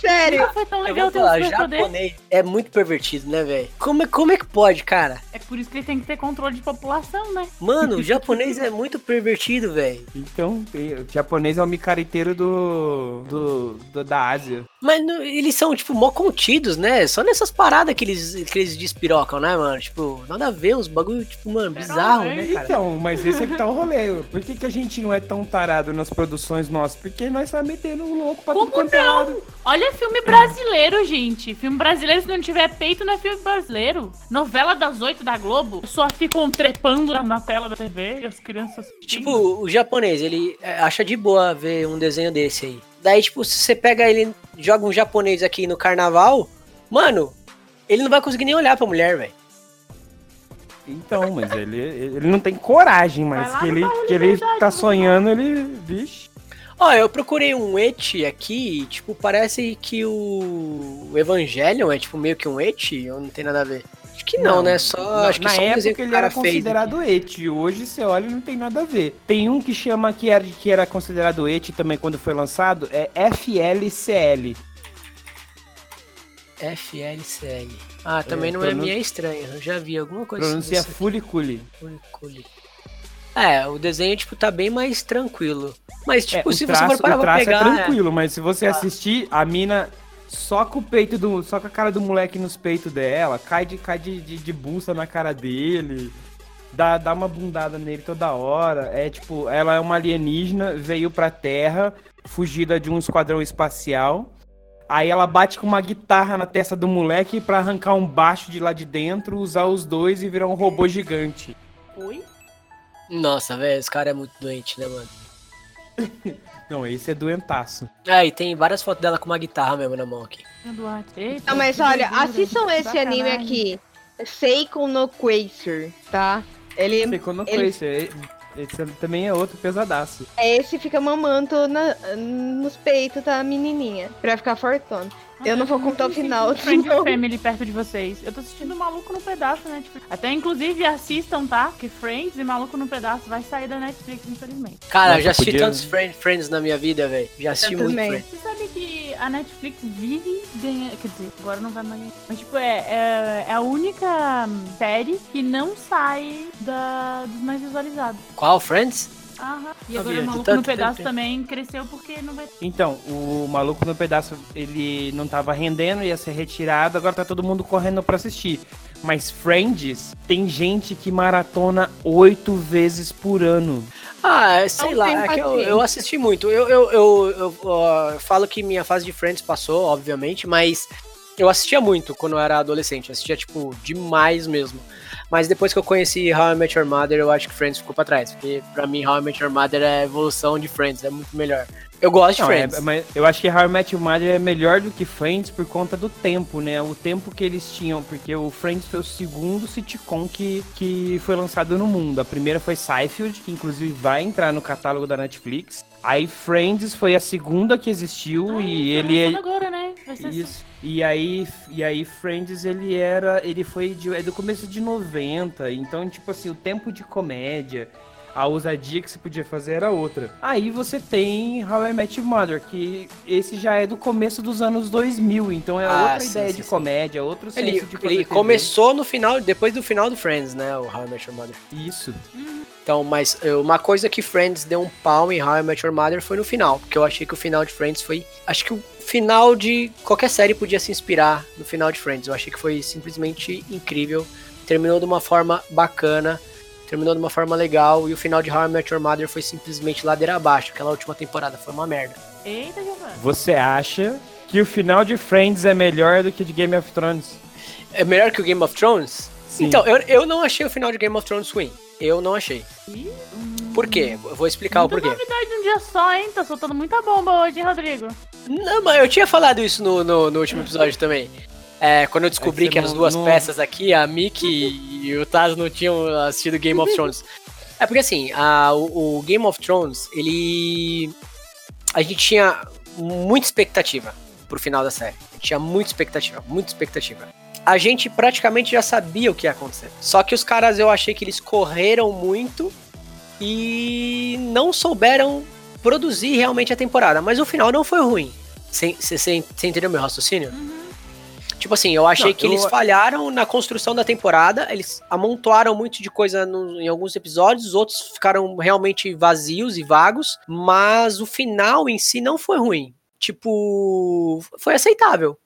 Sério. Nunca foi tão legal ter um falar, superpoder. japonês é muito pervertido, né, velho? Como, é- como é que pode, cara? É por isso que ele tem que ter controle de população, né? Mano, o japonês é muito pervertido, velho. Então, o japonês é o micariteiro do, do, do- da Ásia. Mas não- eles são, tipo, mó contidos, né? Só nessas paradas que eles, que eles despirocam, né, mano? Tipo, nada a ver, uns bagulho, tipo, mano, bizarro, né, cara? Então, mas esse é que tá o rolê. Por que, que a gente não é tão tarado nas produções nossas? Porque nós tá metendo um louco pra tudo Como quanto é lado. Olha filme brasileiro, gente. Filme brasileiro, se não tiver peito, não é filme brasileiro. Novela das oito da Globo, só ficam trepando na- na tela da TV e as crianças. Tipo, o japonês, ele é, acha de boa ver um desenho desse aí. Daí, tipo, se você pega ele, joga um japonês aqui no carnaval, mano, ele não vai conseguir nem olhar pra mulher, velho. Então, mas ele, ele não tem coragem, mas que ele, que ele tá né? sonhando, ele. Vixe. Ó, eu procurei um et aqui, e, tipo, parece que o Evangelion é, tipo, meio que um et, ou não tem nada a ver? Acho que não, Não, né? Só, Na- acho que na só um época que o ele era fez. considerado et. Hoje você olha e não tem nada a ver. Tem um que chama que era, que era considerado et também quando foi lançado, é FLCL. FLCL. Ah, também É, não é pronun- minha estranha. Eu já vi alguma coisa Pronuncia assim. Fuliculi. Fuliculi. É, o desenho, tipo, tá bem mais tranquilo. Mas, É, tipo, o se traço, você for parar o pra traço pegar. é tranquilo, mas se você assistir, a mina só com o peito do. Só com a cara do moleque nos peitos dela, cai de, cai de, de, de busta na cara dele. Dá, dá uma bundada nele toda hora. É tipo, ela é uma alienígena, veio pra Terra, fugida de um esquadrão espacial. Aí ela bate com uma guitarra na testa do moleque pra arrancar um baixo de lá de dentro, usar os dois e virar um robô gigante. Oi? Nossa, velho, esse cara é muito doente, né, mano? Não, esse é doentaço. Ah, e tem várias fotos dela com uma guitarra mesmo na mão aqui. Eduardo. Eita, Não, mas olha, assistam esse anime aqui. Seiko no Quacer, tá? Ele Ficou no ele- Esse, esse também é outro pesadaço. é esse fica mamando na- nos peitos da menininha pra ficar fortona. Eu não vou contar o final. Friends senão- Family perto de vocês. Eu tô assistindo Maluco no Pedaço, né? Tipo, até inclusive assistam, tá? Que Friends e Maluco no Pedaço vai sair da Netflix, infelizmente. Cara, Nossa, eu já assisti podia- tantos Friend- Friends na minha vida, velho. Já assisti Eu muito também. Friends. Você sabe que a Netflix vive ganhando. Quer dizer, agora não vai mais. Mas, tipo, é, é, é a única série que não sai da, dos mais visualizados. Qual, Friends? Aham. E Sabia, agora de o Maluco no Pedaço também cresceu porque não vai. Então, o maluco no pedaço, ele não tava rendendo, ia ser retirado, agora tá todo mundo correndo pra assistir. Mas Friends, tem gente que maratona oito vezes por ano. Ah, sei Não lá, tem é que eu, eu assisti muito. Eu, eu, eu, eu, eu falo que minha fase de Friends passou, obviamente, mas eu assistia muito quando eu era adolescente, assistia, tipo, demais mesmo. Mas depois que eu conheci How I Met Your Mother, eu acho que Friends ficou pra trás. Porque pra mim, How I Met Your Mother é a evolução de Friends, é muito melhor. Eu gosto de Não, é, Friends. mas eu acho que How I Met Your Mother é melhor do que Friends por conta do tempo, né? O tempo que eles tinham, porque o Friends foi o segundo sitcom que, que foi lançado no mundo. A primeira foi Seinfeld, que inclusive vai entrar no catálogo da Netflix. Aí Friends foi a segunda que existiu e ele é Agora, né? Vai ser assim. isso. E aí, e aí Friends ele era, ele foi de, é do começo de 90, então tipo assim, o tempo de comédia, a ousadia que se podia fazer era outra. Aí você tem How I Met Your Mother, que esse já é do começo dos anos 2000, então é Ah, outra sim, ideia sim, de sim. comédia, outro senso Ele, de fazer ele TV. começou no final, depois do final do Friends, né? O How I Met Your Mother. Isso. Então, mas eh, uma coisa que Friends deu um pau em How I Met Your Mother foi no final. Porque eu achei que o final de Friends foi. Acho que o final de qualquer série podia se inspirar no final de Friends. Eu achei que foi simplesmente incrível. Terminou de uma forma bacana. Terminou de uma forma legal. E o final de How I Met Your Mother foi simplesmente ladeira abaixo. Aquela última temporada foi uma merda. Eita, Giovanni. Você acha que o final de Friends é melhor do que de Game of Thrones? É melhor que o Game of Thrones? Sim. Então, eu, eu não achei o final de Game of Thrones ruim. Eu não achei. Ih, Por quê? Eu vou explicar o Muita porquê. novidade num dia só, hein? Tá soltando muita bomba hoje, hein, Rodrigo? Não, mas eu tinha falado isso no, no, no último episódio também. É, quando eu descobri É que que as duas não- peças aqui, a Mickey e o Taz não tinham assistido Game of Thrones. É porque assim, a- o, o Game of Thrones, ele. A gente tinha muita expectativa pro final da série. A gente tinha muita expectativa, muita expectativa. A gente praticamente já sabia o que ia acontecer. Só que os caras eu achei que eles correram muito e não souberam produzir realmente a temporada. Mas o final não foi ruim. Você entendeu meu raciocínio? Tipo assim, eu achei Não, que eu- eles falharam na construção da temporada, eles amontoaram muito de coisa no- em alguns episódios, outros ficaram realmente vazios e vagos, mas o final em si não foi ruim. Tipo, foi aceitável.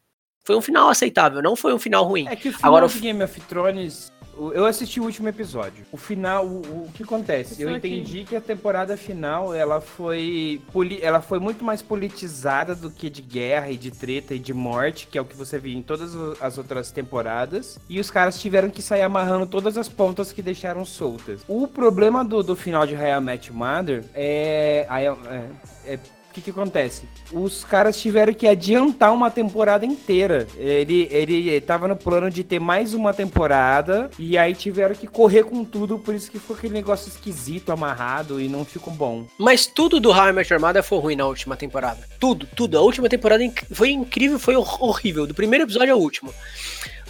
Foi um final aceitável, não foi um final ruim. É que o final Agora, de Game of Thrones, o- eu assisti o último episódio. O final, o, o que acontece? Eu aqui. entendi que a temporada final, ela foi, ela foi muito mais politizada do que de guerra e de treta e de morte, que é o que você viu em todas as outras temporadas. E os caras tiveram que sair amarrando todas as pontas que deixaram soltas. O problema do, do final de Met Your Mother é... é- é- é o que, que acontece? Os caras tiveram que adiantar uma temporada inteira. Ele, ele tava no plano de ter mais uma temporada e aí tiveram que correr com tudo, por isso que ficou aquele negócio esquisito, amarrado e não ficou bom. Mas tudo do How I Met Your Mother foi ruim na última temporada. Tudo, tudo. A última temporada inc- foi incrível, foi hor- horrível. Do primeiro episódio ao último.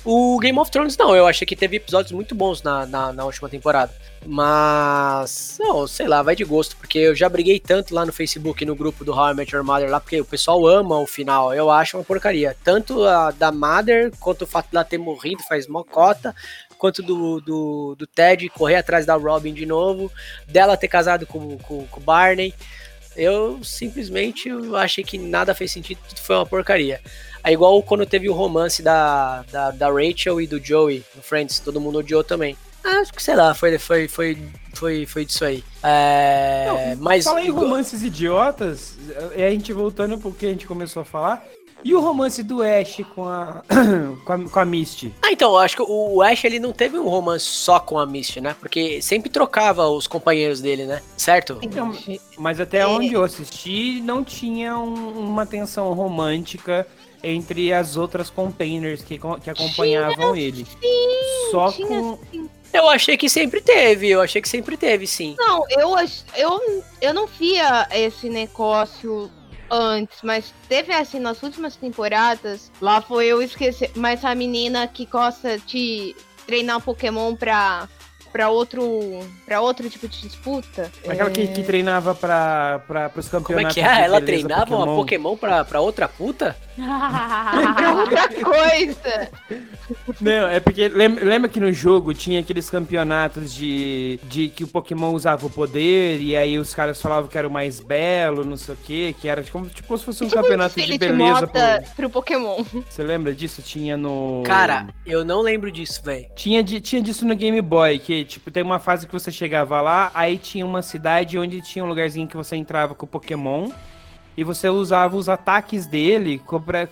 O Game of Thrones, não. Eu achei que teve episódios muito bons na, na, na última temporada. Mas, não, sei lá, vai de gosto. Porque eu já briguei tanto lá no Facebook, no grupo do How I Met Your Mother lá, porque o pessoal ama o final. Eu acho uma porcaria. Tanto a da Mother, quanto o fato dela ter morrido faz mocota, quanto do, do, do Ted correr atrás da Robin de novo, dela ter casado com, com, com o Barney. Eu simplesmente achei que nada fez sentido, tudo foi uma porcaria. É igual quando teve o romance da, da, da Rachel e do Joey no Friends, todo mundo odiou também. Ah, Acho que sei lá, foi, foi, foi, foi, foi disso aí. É, mas Fala em romances idiotas, é a gente voltando pro que a gente começou a falar. E o romance do Ash com a, com a, com a Misty? Ah, então, eu acho que o Ash ele não teve um romance só com a Misty, né? Porque sempre trocava os companheiros dele, né? Certo? Então, mas até É. onde eu assisti, não tinha um- uma tensão romântica entre as outras containers que, que acompanhavam ele. Só tinha com. sim. Eu achei que sempre teve, eu achei que sempre teve, sim. Não, eu, eu, eu não via esse negócio antes, mas teve assim nas últimas temporadas. Lá foi eu esquecer. Mas a menina que gosta de treinar Pokémon pra, pra, outro, pra outro tipo de disputa. Aquela que, que treinava para os Como é campeonatos. que é? Ela treinava uma Pokémon pra, pra outra puta? Pra outra coisa. Não, é porque lem- lembra que no jogo tinha aqueles campeonatos de, de que o Pokémon usava o poder e aí os caras falavam que era o mais belo, não sei o que, que era tipo, tipo se fosse um campeonato de Felipe beleza. Pô. pro Pokémon. Você lembra disso? Tinha no. Cara, eu não lembro disso, velho. Tinha, de- tinha disso no Game Boy, que tipo, tem uma fase que você chegava lá, aí tinha uma cidade onde tinha um lugarzinho que você entrava com o Pokémon e você usava os ataques dele pra,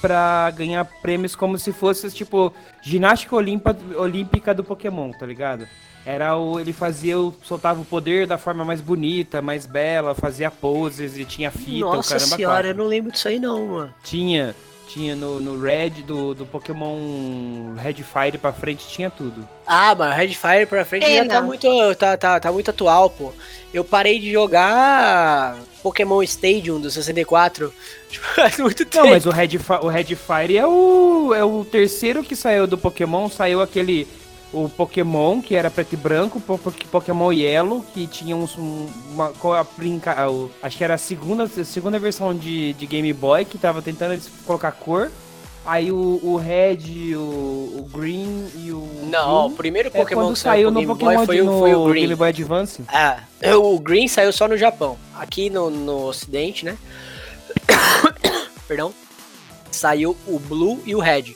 pra ganhar prêmios como se fosse, tipo, ginástica olímpica, olímpica do Pokémon, tá ligado? Era o. Ele fazia. o- soltava o poder da forma mais bonita, mais bela, fazia poses e tinha fita, Nossa o caramba senhora, quatro. eu não lembro disso aí não, mano. Tinha. Tinha no, no Red do, do Pokémon Red Fire pra frente, tinha tudo. Ah, mas Red Fire pra frente já Pena. tá muito, tá, tá, tá muito atual, pô. Eu parei de jogar Pokémon Stadium do 64 tipo, faz muito tempo. Não, mas o Red, o Red Fire é o, é o terceiro que saiu do Pokémon. Saiu aquele. O Pokémon, que era preto e branco, po- po- Pokémon Yellow, que tinha uns, um- uma. co- a brinca- o- acho que era a segunda, a segunda versão de, de Game Boy, que tava tentando eles colocar cor. Aí o, o Red, o, o Green e o. Não, o Blue primeiro é Pokémon quando que saiu no Game Pokémon Boy foi, de- o- no foi o Green. Game Boy Advance. É, o Green saiu só no Japão. Aqui no, no ocidente, né? Perdão. Saiu o Blue e o Red.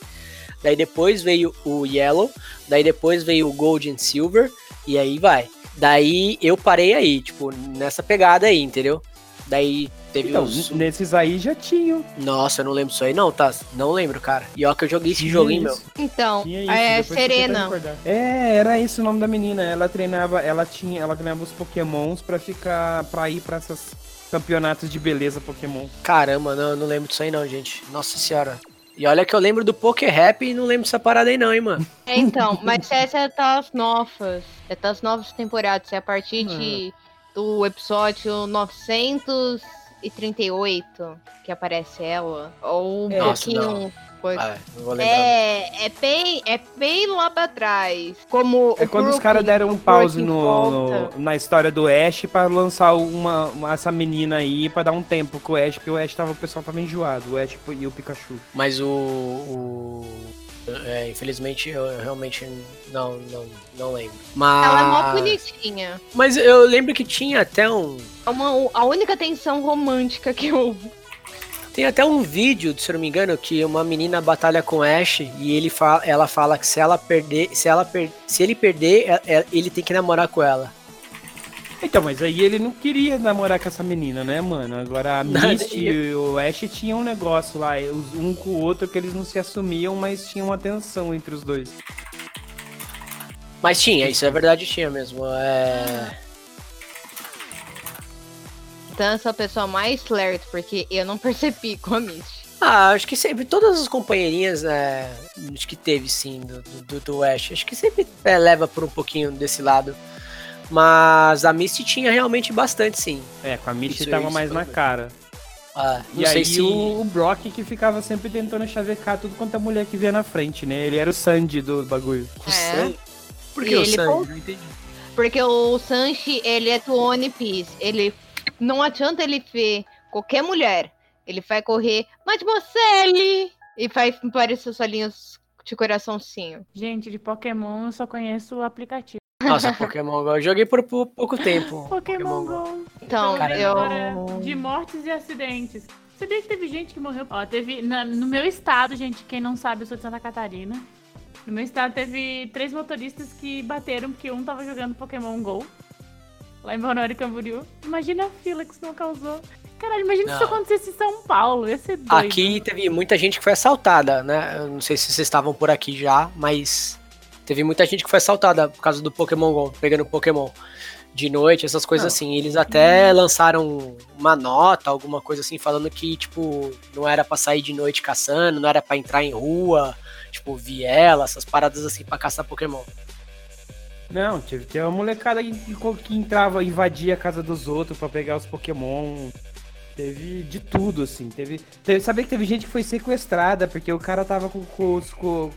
Daí depois veio o Yellow. Daí depois veio o Gold and Silver. E aí vai. Daí eu parei aí, tipo, nessa pegada aí, entendeu? Daí teve Então, os... nesses aí já tinham. Nossa, eu não lembro isso aí não, tá? Não lembro, cara. E ó que eu joguei esse Tinha jogo, hein, meu. isso. Então, Tinha isso, é Serena. É, era esse o nome da menina. Ela treinava, ela tinha, ela treinava os Pokémons pra ficar, para ir pra esses campeonatos de beleza Pokémon. Caramba, não, eu não lembro disso aí não, gente. Nossa senhora. E olha que eu lembro do Poké Rap e não lembro dessa parada aí não, hein, mano. É, então, mas essa é das novas. É das novas temporadas. É a partir de, do episódio 938 que aparece ela. Ou um É. Nossa, Ah, não vou lembrar. É, é bem, é bem lá pra trás. Como É quando os Brook- caras deram um pause no, no- na história do Ash pra lançar uma, uma- essa menina aí pra dar um tempo com o Ash, porque o Ash tava, o pessoal tava enjoado, o Ash e o Pikachu. Mas o. o- é, infelizmente eu realmente não, não, não lembro. Mas. Ela é mó bonitinha. Mas eu lembro que tinha até um. É uma, a única tensão romântica que eu. Tem até um vídeo, se eu não me engano, que uma menina batalha com Ash e ele fala, ela fala que se ela perder, se ela per, se ele perder, é- é- ele tem que namorar com ela. Então, mas aí ele não queria namorar com essa menina, né, mano? Agora a Misty e o Ash tinham um negócio lá, um com o outro que eles não se assumiam, mas tinha uma tensão entre os dois. Mas tinha, isso é verdade, tinha mesmo. É... Então eu sou a pessoa mais flirt, porque eu não percebi com a Misty. Ah, acho que sempre, todas as companheirinhas, né, acho que teve sim, do, do, do Ash, acho que sempre é, leva por um pouquinho desse lado. Mas a Misty tinha realmente bastante, sim. É, com a Misty Isso, tava isso, mais na ver. cara. Ah, não E sei aí se... o, o Brock que ficava sempre tentando chavecar tudo quanto a mulher que via na frente, né? Ele era o Sandy do bagulho. o É. Sanji- Por que E o vol- Não entendi. Porque o Sanji, ele é do One Piece. Ele não adianta ele ver qualquer mulher. Ele vai correr, Mademoiselle! E faz parecer os olhinhos de coraçãozinho. Gente, de Pokémon eu só conheço o aplicativo. Nossa, Pokémon Go, eu joguei por, pouco tempo. Pokémon Go. Então, eu. de mortes e acidentes. Sabia que teve gente que morreu? Ó, teve. na- no meu estado, gente, quem não sabe, eu sou de Santa Catarina. No meu estado teve três motoristas que bateram porque um tava jogando Pokémon GO. Lá em Balneário Camboriú. Imagina a fila que isso não causou. Caralho, imagina se isso acontecesse em São Paulo. Ia ser doido. Aqui teve muita gente que foi assaltada, né? Eu não sei se vocês estavam por aqui já, mas teve muita gente que foi assaltada por causa do Pokémon Go, pegando Pokémon de noite, essas coisas Não. assim. Eles até lançaram uma nota, alguma coisa assim, falando que, tipo, não era pra sair de noite caçando, não era pra entrar em rua, tipo, viela, essas paradas assim pra caçar Pokémon. Não, teve que ter uma molecada que, que entrava, invadia a casa dos outros pra pegar os Pokémon. Teve de tudo, assim. Teve, teve. Sabia que teve gente que foi sequestrada porque o cara tava com, com, com,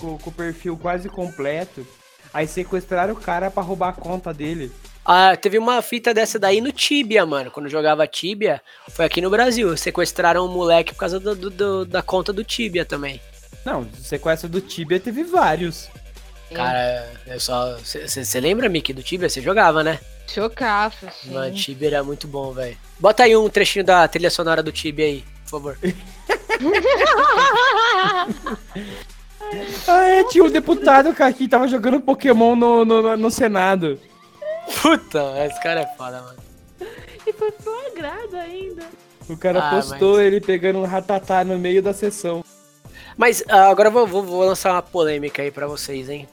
com- com o perfil quase completo. Aí sequestraram o cara pra roubar a conta dele. Ah, teve uma fita dessa daí no Tibia, mano. Quando jogava Tibia, foi aqui no Brasil. Sequestraram um moleque por causa do- do- do- da conta do Tibia também. Não, sequestro do Tibia teve vários. Cara, eu só. Você lembra, Mickey, do Tibia? Você jogava, né? Chocava, assim. Mano, Tibia era muito bom, velho. Bota aí um trechinho da trilha sonora do Tibia aí, por favor. Ah, é, tinha um deputado, cara, que tava jogando Pokémon no, no, no Senado. Puta, esse cara é foda, mano. E foi flagrado ainda. O cara Ah, postou ele pegando um ratatá no meio da sessão. Mas ah, agora eu vou, vou- vou lançar uma polêmica aí pra vocês, hein?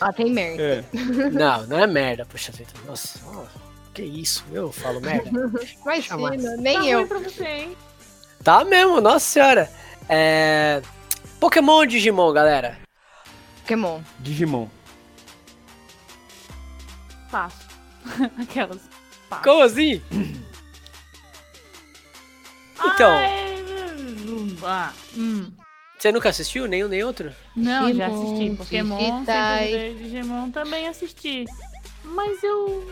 Ah, tem merda. É. Não, não é merda, poxa vida. Nossa, ó, que isso, eu falo merda. Imagina, nem tá eu. pra você, hein? Tá mesmo, nossa senhora. É. Pokémon ou Digimon, galera? Pokémon. Digimon. Fácil. Aquelas. Fácil. Como assim? Então. Ai, hum, ah, hum. Você nunca assistiu nenhum nem outro? Não, já assisti. Pokémon, sempre joguei Digimon também assisti. Mas eu.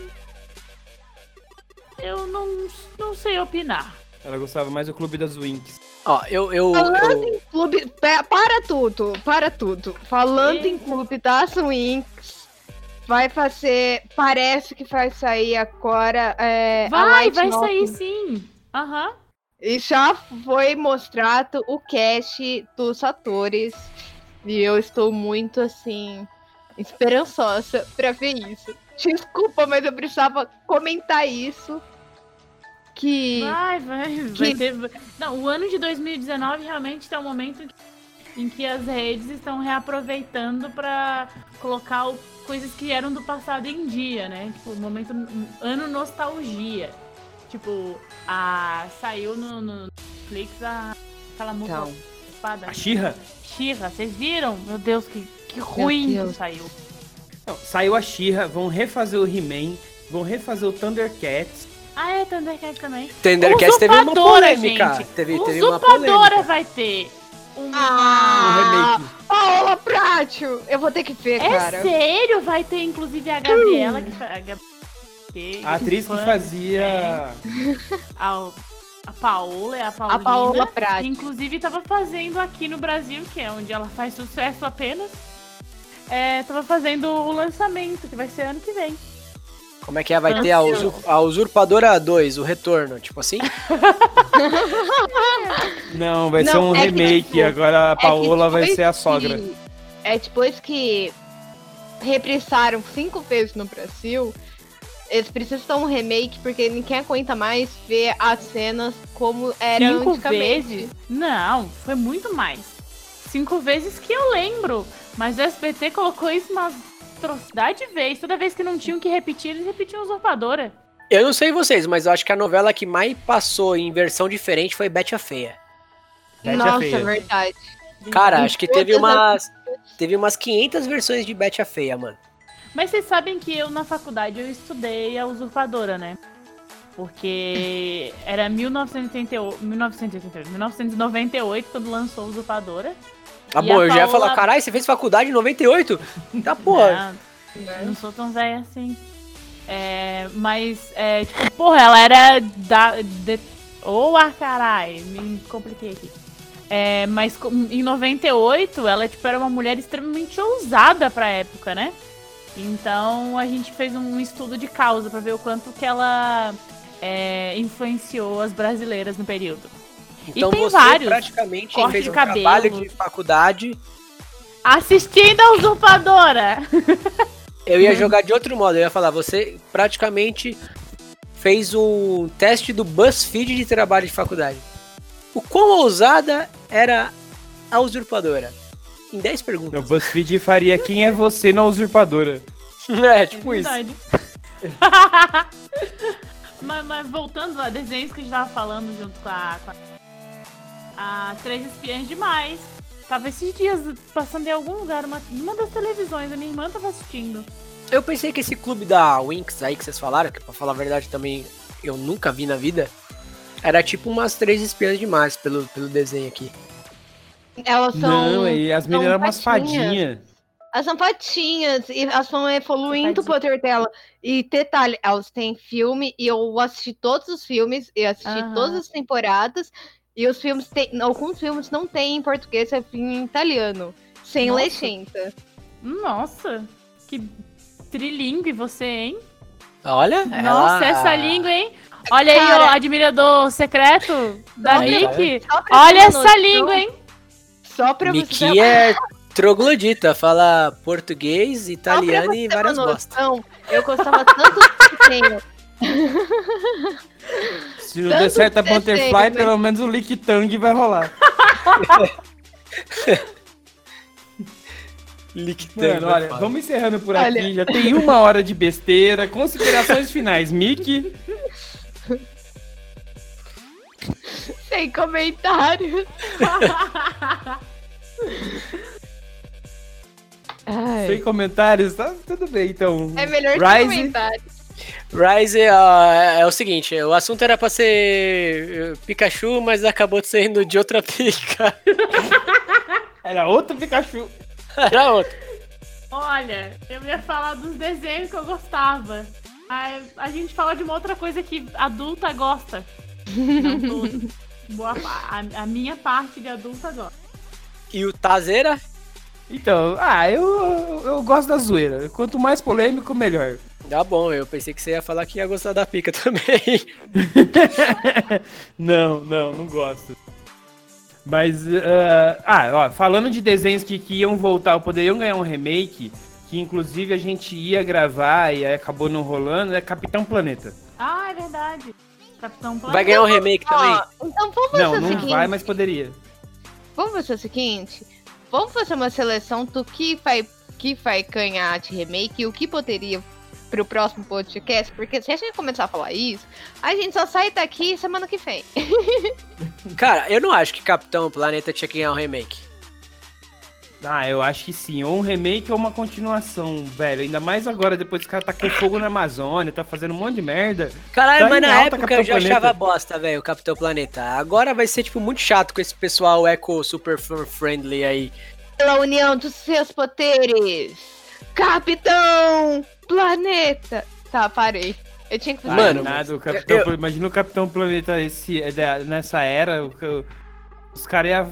Eu não, não sei opinar. Ela gostava mais do Clube das Winx. Ó, eu. eu, Falando eu- em clube. Para tudo, para tudo. Falando em Eita. clube das Winx, vai fazer. Parece que vai sair agora. É, a Vai, Light vai Novel. sair sim. Aham. E já foi mostrado o cast dos atores. E eu estou muito assim. Esperançosa pra ver isso. Desculpa, mas eu precisava comentar isso. Que. Vai, vai, vai Que- ter. Não, o ano de 2019 realmente tá um momento em que as redes estão reaproveitando pra colocar coisas que eram do passado em dia, né? Tipo, momento ano nostalgia. Tipo, a saiu no, no Netflix a aquela música Então. espada. A Xirra? Xirra, vocês viram? Meu Deus, que, que ruim que saiu. Não, saiu a Xirra, vão refazer o He-Man, vão refazer o Thundercats. Ah, é, Thundercat também. Thundercats teve uma polêmica. gente. Teve, teve uma polêmica. vai ter. Um... Um Ah! remake. Paola Prátio! Eu vou ter que ver, É cara. sério? Vai ter inclusive a Gabriela, que fa- a, Gab- que- A atriz que fazia. A, a Paola, é a Paulina. A Paola que inclusive tava fazendo aqui no Brasil, que é onde ela faz sucesso apenas. É, tava fazendo o lançamento, que vai ser ano que vem. Como é que é? Vai ter a, usur- a Usurpadora 2, o retorno, tipo assim? Não, vai Não, ser um é que, remake. tipo, agora a É que Paola vai depois ser a que- sogra. É depois que reprisaram cinco vezes no Brasil, eles precisam de um remake porque ninguém aguenta mais ver as cenas como era Cinco antigamente. vezes? Não, foi muito mais. Cinco vezes que eu lembro. Mas o SBT colocou isso uma atrocidade de vez. Toda vez que não tinham que repetir, eles repetiam Usurpadora. Eu não sei vocês, mas eu acho que a novela que mais passou em versão diferente foi Betty a Feia. Betty a Nossa, Feia. verdade. Cara, acho que teve umas. Teve umas 500 versões de Betty a Feia, mano. Mas vocês sabem que eu na faculdade eu estudei a usurpadora, né? Porque era 1988, 1988, 1998 quando lançou a usurpadora. Tá E bom, eu já ia falar, caralho, você fez faculdade em 98? Tá porra. Não, não sou tão velha assim. É, mas, é, tipo, porra, ela era da. De... Ô, ah, carai, me compliquei aqui. É, mas em 98, ela tipo, era uma mulher extremamente ousada pra época, né? Então a gente fez um estudo de causa pra ver o quanto que ela é, influenciou as brasileiras no período. Então tem você vários. praticamente Corte fez de um cabelo. trabalho de faculdade. Assistindo a usurpadora! Eu ia jogar de outro modo, eu ia falar, você praticamente fez um teste do BuzzFeed de trabalho de faculdade. O quão ousada era a usurpadora? Em 10 O perguntas. BuzzFeed faria quem é você na usurpadora. É, tipo isso. Verdade. mas, mas voltando a desenhos que a gente tava falando junto com a, com a, a Três Espiãs Demais. Tava esses dias passando em algum lugar, uma, uma das televisões, a minha irmã tava assistindo. Eu pensei que esse clube da Winx aí que vocês falaram, que pra falar a verdade também eu nunca vi na vida, era tipo umas três espiãs demais pelo, pelo desenho aqui. Elas são. Não, e as meninas eram umas fadinhas. Elas são patinhas e elas vão evoluindo o poder dela. E detalhe, elas têm filme e eu assisti todos os filmes e assisti Aham. todas as temporadas. E os filmes tem. Alguns filmes não tem em português, é em italiano. Sem Nossa. legenda. Nossa, que trilingue você, hein? Olha, Nossa, ela... essa língua, hein? Olha aí, Cara. ó, admirador secreto da Aí, Nick. Olha essa língua, hein? Só pra você Miki é troglodita, fala português, italiano e várias bostas. eu gostava tanto do desenho. Se não Tanto der certo a desenho, Butterfly, mas- pelo menos o Lick Tang vai rolar. Lick Mano, olha, vamos encerrando por aqui. Olha. Já tem uma hora de besteira. Considerações finais, Mickey. Sem comentários. Ai, Sem comentários, tá tudo bem, então. é melhor Rise. sem comentários. Rise ó, é o seguinte, o assunto era pra ser eh, Pikachu, mas acabou sendo de outra pica. Era outro Pikachu. Era outro. Olha, eu ia falar dos desenhos que eu gostava. Mas a gente fala de uma outra coisa que adulta gosta. Não tudo. Boa, a, a minha parte de adulta gosta. E o Tazeira? Então, ah, eu, eu, gosto da zoeira. Quanto mais polêmico, melhor. Tá bom, eu pensei que você ia falar que ia gostar da pica também. não, não, não gosto. Mas, ah, ah, ó, falando de desenhos que, que iam voltar, poderiam ganhar um remake, que inclusive a gente ia gravar e aí acabou não rolando, é Capitão Planeta. Ah, é verdade. Capitão Planeta. Vai ganhar um remake também? Ó, então vamos fazer Não, o não seguinte. vai, mas poderia. Vamos fazer o seguinte. Vamos fazer uma seleção do que vai, que vai ganhar de remake e o que poderia pro próximo podcast, porque se a gente começar a falar isso, a gente só sai daqui semana que vem. Cara, eu não acho que Capitão Planeta tinha que ganhar um remake. Ah, eu acho que sim. Ou um remake ou uma continuação, velho. Ainda mais agora, depois que o cara tá com fogo na Amazônia, tá fazendo um monte de merda. Caralho, Tá mas na época Capitão eu já Planeta. achava bosta, velho, o Capitão Planeta. Agora vai ser, tipo, muito chato com esse pessoal eco super friendly aí. Pela união dos seus poderes, Capitão Planeta. Tá, parei. Eu tinha que fazer. Mano, nada, o Capitão, eu- imagina o Capitão Planeta esse, é nessa era, os caras ia,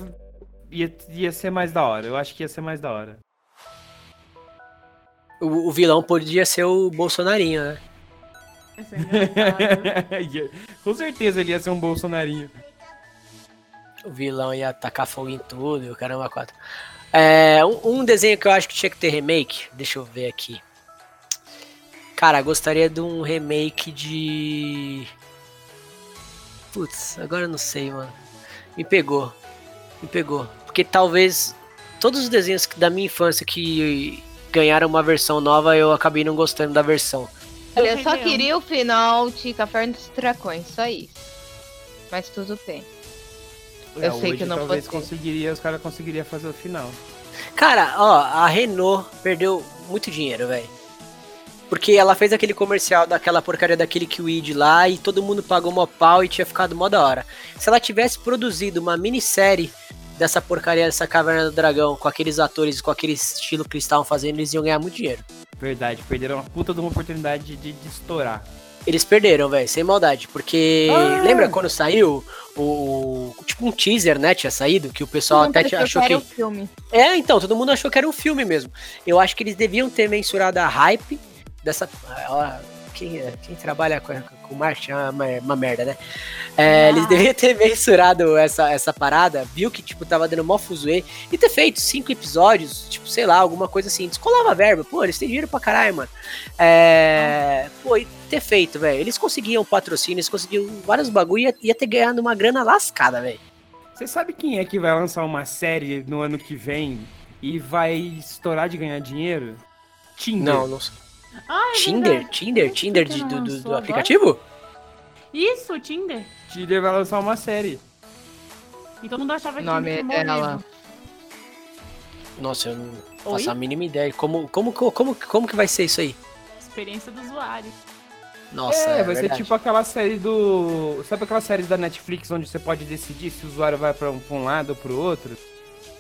ia, ia ser mais da hora. Eu acho que ia ser mais da hora. O, o vilão podia ser o Bolsonarinho, né? É. Ia- Com certeza ele ia ser um bolsonarinho. O vilão ia tacar fogo em tudo e o caramba quatro. É, um, um desenho que eu acho que tinha que ter remake, deixa eu ver aqui. Cara, gostaria de um remake de. Putz, agora eu não sei, mano. Me pegou. Me pegou. Porque talvez todos os desenhos que- da minha infância que ganharam uma versão nova, eu acabei não gostando da versão. Olha, eu só queria o final de Caverna dos Dragões, só isso. Mas tudo bem. Eu É, sei hoje que não talvez conseguiria, os caras conseguiriam fazer o final. Cara, ó, a Renault perdeu muito dinheiro, velho. Porque ela fez aquele comercial daquela porcaria daquele Kwid lá e todo mundo pagou mó pau e tinha ficado mó da hora. Se ela tivesse produzido uma minissérie dessa porcaria dessa Caverna do Dragão com aqueles atores, com aquele estilo que eles estavam fazendo, eles iam ganhar muito dinheiro. Verdade, perderam uma puta de uma oportunidade de, de, de estourar. Eles perderam, velho, sem maldade. Porque Ah! lembra quando saiu o, o- Tipo um teaser, né? Tinha saído, que o pessoal até achou que que. era um filme. É, então, todo mundo achou que era um filme mesmo. Eu acho que eles deviam ter mensurado a hype dessa. ó, Quem, quem trabalha com, com marketing é uma, uma merda, né? É, Ah. Eles deviam ter mensurado essa, essa parada, viu que, tipo, tava dando mó fuzuê, e ter feito cinco episódios, tipo, sei lá, alguma coisa assim. Descolava a verba, pô, eles têm dinheiro pra caralho, mano. É, pô, e ter feito, velho. Eles conseguiam patrocínio, eles conseguiam vários bagulho e ia, ia ter ganhado uma grana lascada, velho. Você sabe quem é que vai lançar uma série no ano que vem e vai estourar de ganhar dinheiro? Tinder. Não, não sei. Ah, é Tinder? verdade. Tinder? Tinder de- Tinder do, do- do aplicativo? Isso, Tinder. Tinder vai lançar uma série. E todo mundo achava que Nome dela. morrido. Nossa, eu não Oi? faço a mínima ideia. Como, como, como, como, como que vai ser isso aí? Experiência do usuário. Nossa, é, é, vai ser verdade. tipo aquela série do. Sabe aquelas séries da Netflix onde você pode decidir se o usuário vai pra um, pra um lado ou pro outro?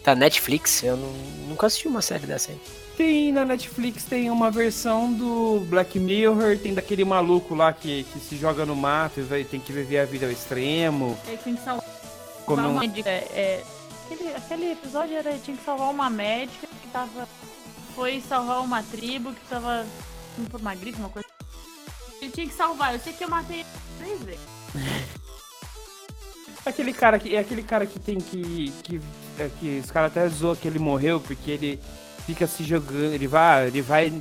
Tá Netflix? Eu não, nunca assisti uma série dessa aí. Tem na Netflix, tem uma versão do Black Mirror, tem daquele maluco lá que, que se joga no mato e vai, tem que viver a vida ao extremo. Ele tinha que salvar Como uma um- médica. É, aquele, aquele episódio era tinha que salvar uma médica que tava. Foi salvar uma tribo que tava indo por uma gripe, uma coisa. Ele tinha que salvar. Eu sei que eu matei ele três vezes. Aquele cara que é aquele cara que tem que que, é, que os caras até zoam que ele morreu porque ele fica se jogando, ele vai, ele vai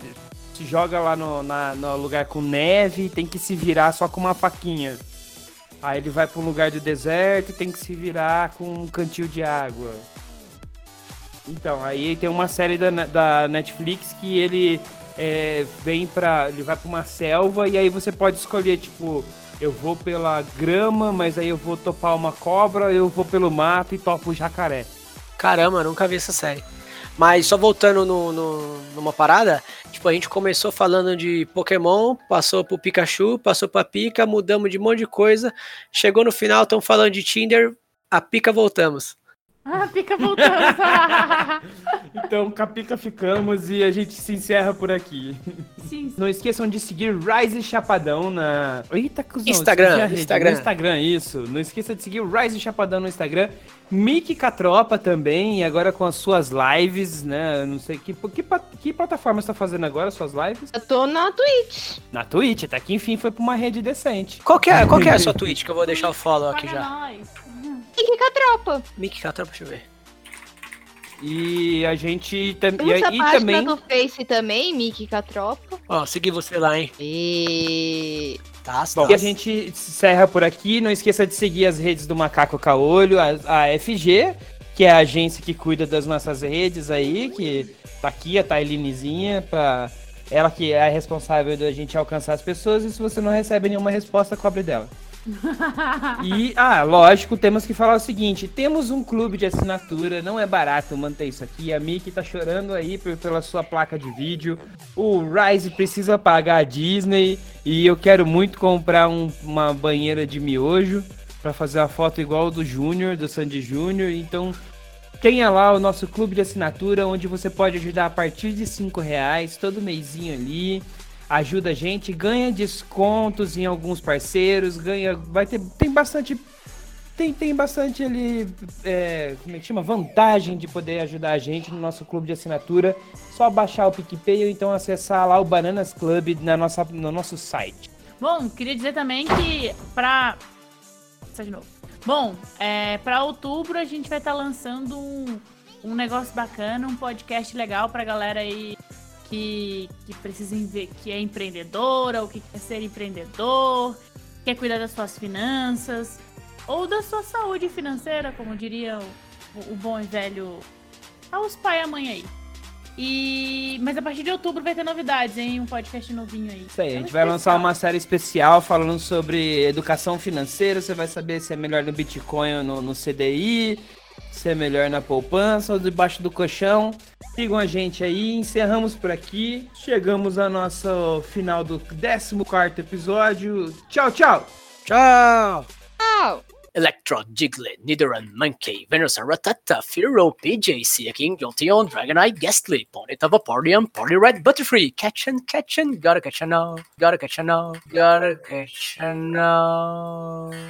se joga lá no, na, no lugar com neve e tem que se virar só com uma faquinha. Aí ele vai pra um lugar do deserto e tem que se virar com um cantil de água. Então, aí tem uma série da, da Netflix que ele é, vem pra. Ele vai pra uma selva e aí você pode escolher, tipo, eu vou pela grama, mas aí eu vou topar uma cobra, eu vou pelo mato e topo o jacaré. Caramba, nunca vi essa série. Mas só voltando no, no, numa parada, tipo, a gente começou falando de Pokémon, passou pro Pikachu, passou pra Pica, mudamos de um monte de coisa. Chegou no final, estamos falando de Tinder, a Pica voltamos. Ah, pica voltando. Então, com a Pica ficamos e a gente se encerra por aqui. Sim. Não esqueçam de seguir Rise Chapadão na. Eita, cuzão, Instagram. Instagram. No Instagram, isso. Não esqueça de seguir o Rise Chapadão no Instagram. Mickey Catropa também, e agora com as suas lives, né? Não sei que, que, que plataforma você tá fazendo agora, suas lives? Eu tô na Twitch. Na Twitch, até que enfim foi pra uma rede decente. Qual que é, qual que é a sua Twitch? Que eu vou deixar o follow aqui já. nós. A tropa. Mickey Catra, deixa eu ver. E a gente tam- e, e também. do Face também, Mickey com a tropa. Ó, segui você lá, hein? E... Tá, Bom, tá. e a gente encerra por aqui. Não esqueça de seguir as redes do Macaco Caolho, a, a FG, que é a agência que cuida das nossas redes aí, que tá aqui, a Tailinezinha, pra. Ela que é a responsável da gente alcançar as pessoas, e se você não recebe nenhuma resposta, cobre dela. E, ah, lógico, temos que falar o seguinte: temos um clube de assinatura, não é barato manter isso aqui. A Mickey tá chorando aí pela sua placa de vídeo. O Rise precisa pagar a Disney. E eu quero muito comprar um- uma banheira de miojo pra fazer a foto igual do Júnior, do Sandy Júnior. Então, tenha lá o nosso clube de assinatura, onde você pode ajudar a partir de 5 reais, todo mêsinho ali. Ajuda a gente, ganha descontos em alguns parceiros, ganha. Vai ter. Tem bastante. Tem, tem bastante ali. é, como é que chama? Vantagem de poder ajudar a gente no nosso clube de assinatura. Só baixar o PicPay ou então acessar lá o Bananas Club na nossa, no nosso site. Bom, queria dizer também que pra. Sai de novo. Bom, é, pra outubro a gente vai estar lançando um, um negócio bacana, um podcast legal pra galera aí que, que precisa ver que é empreendedora ou que quer ser empreendedor, quer cuidar das suas finanças ou da sua saúde financeira, como diria o, o bom e velho aos pai e a mãe aí. E mas a partir de outubro vai ter novidades, hein? Um podcast novinho aí. Isso aí, a É um gente vai lançar especial. uma série especial falando sobre educação financeira. Você vai saber se é melhor no Bitcoin ou no, no CDI, se é melhor na poupança ou debaixo do colchão. Sigam a gente aí, encerramos por aqui. Chegamos ao nosso final do 14 episódio. Tchau, tchau! Tchau! Tchau. Electro, Diglett, Nidoran, Monkey, Venusaur, Ratata, Firo, PJ, Sea King, Jolteon, Dragonite, Ghastly, Ponyta, Vaporeon, Poliwrath, Butterfree, Catchin, Catchin, gotta catch a no, gotta catch a no, gotta catch a no.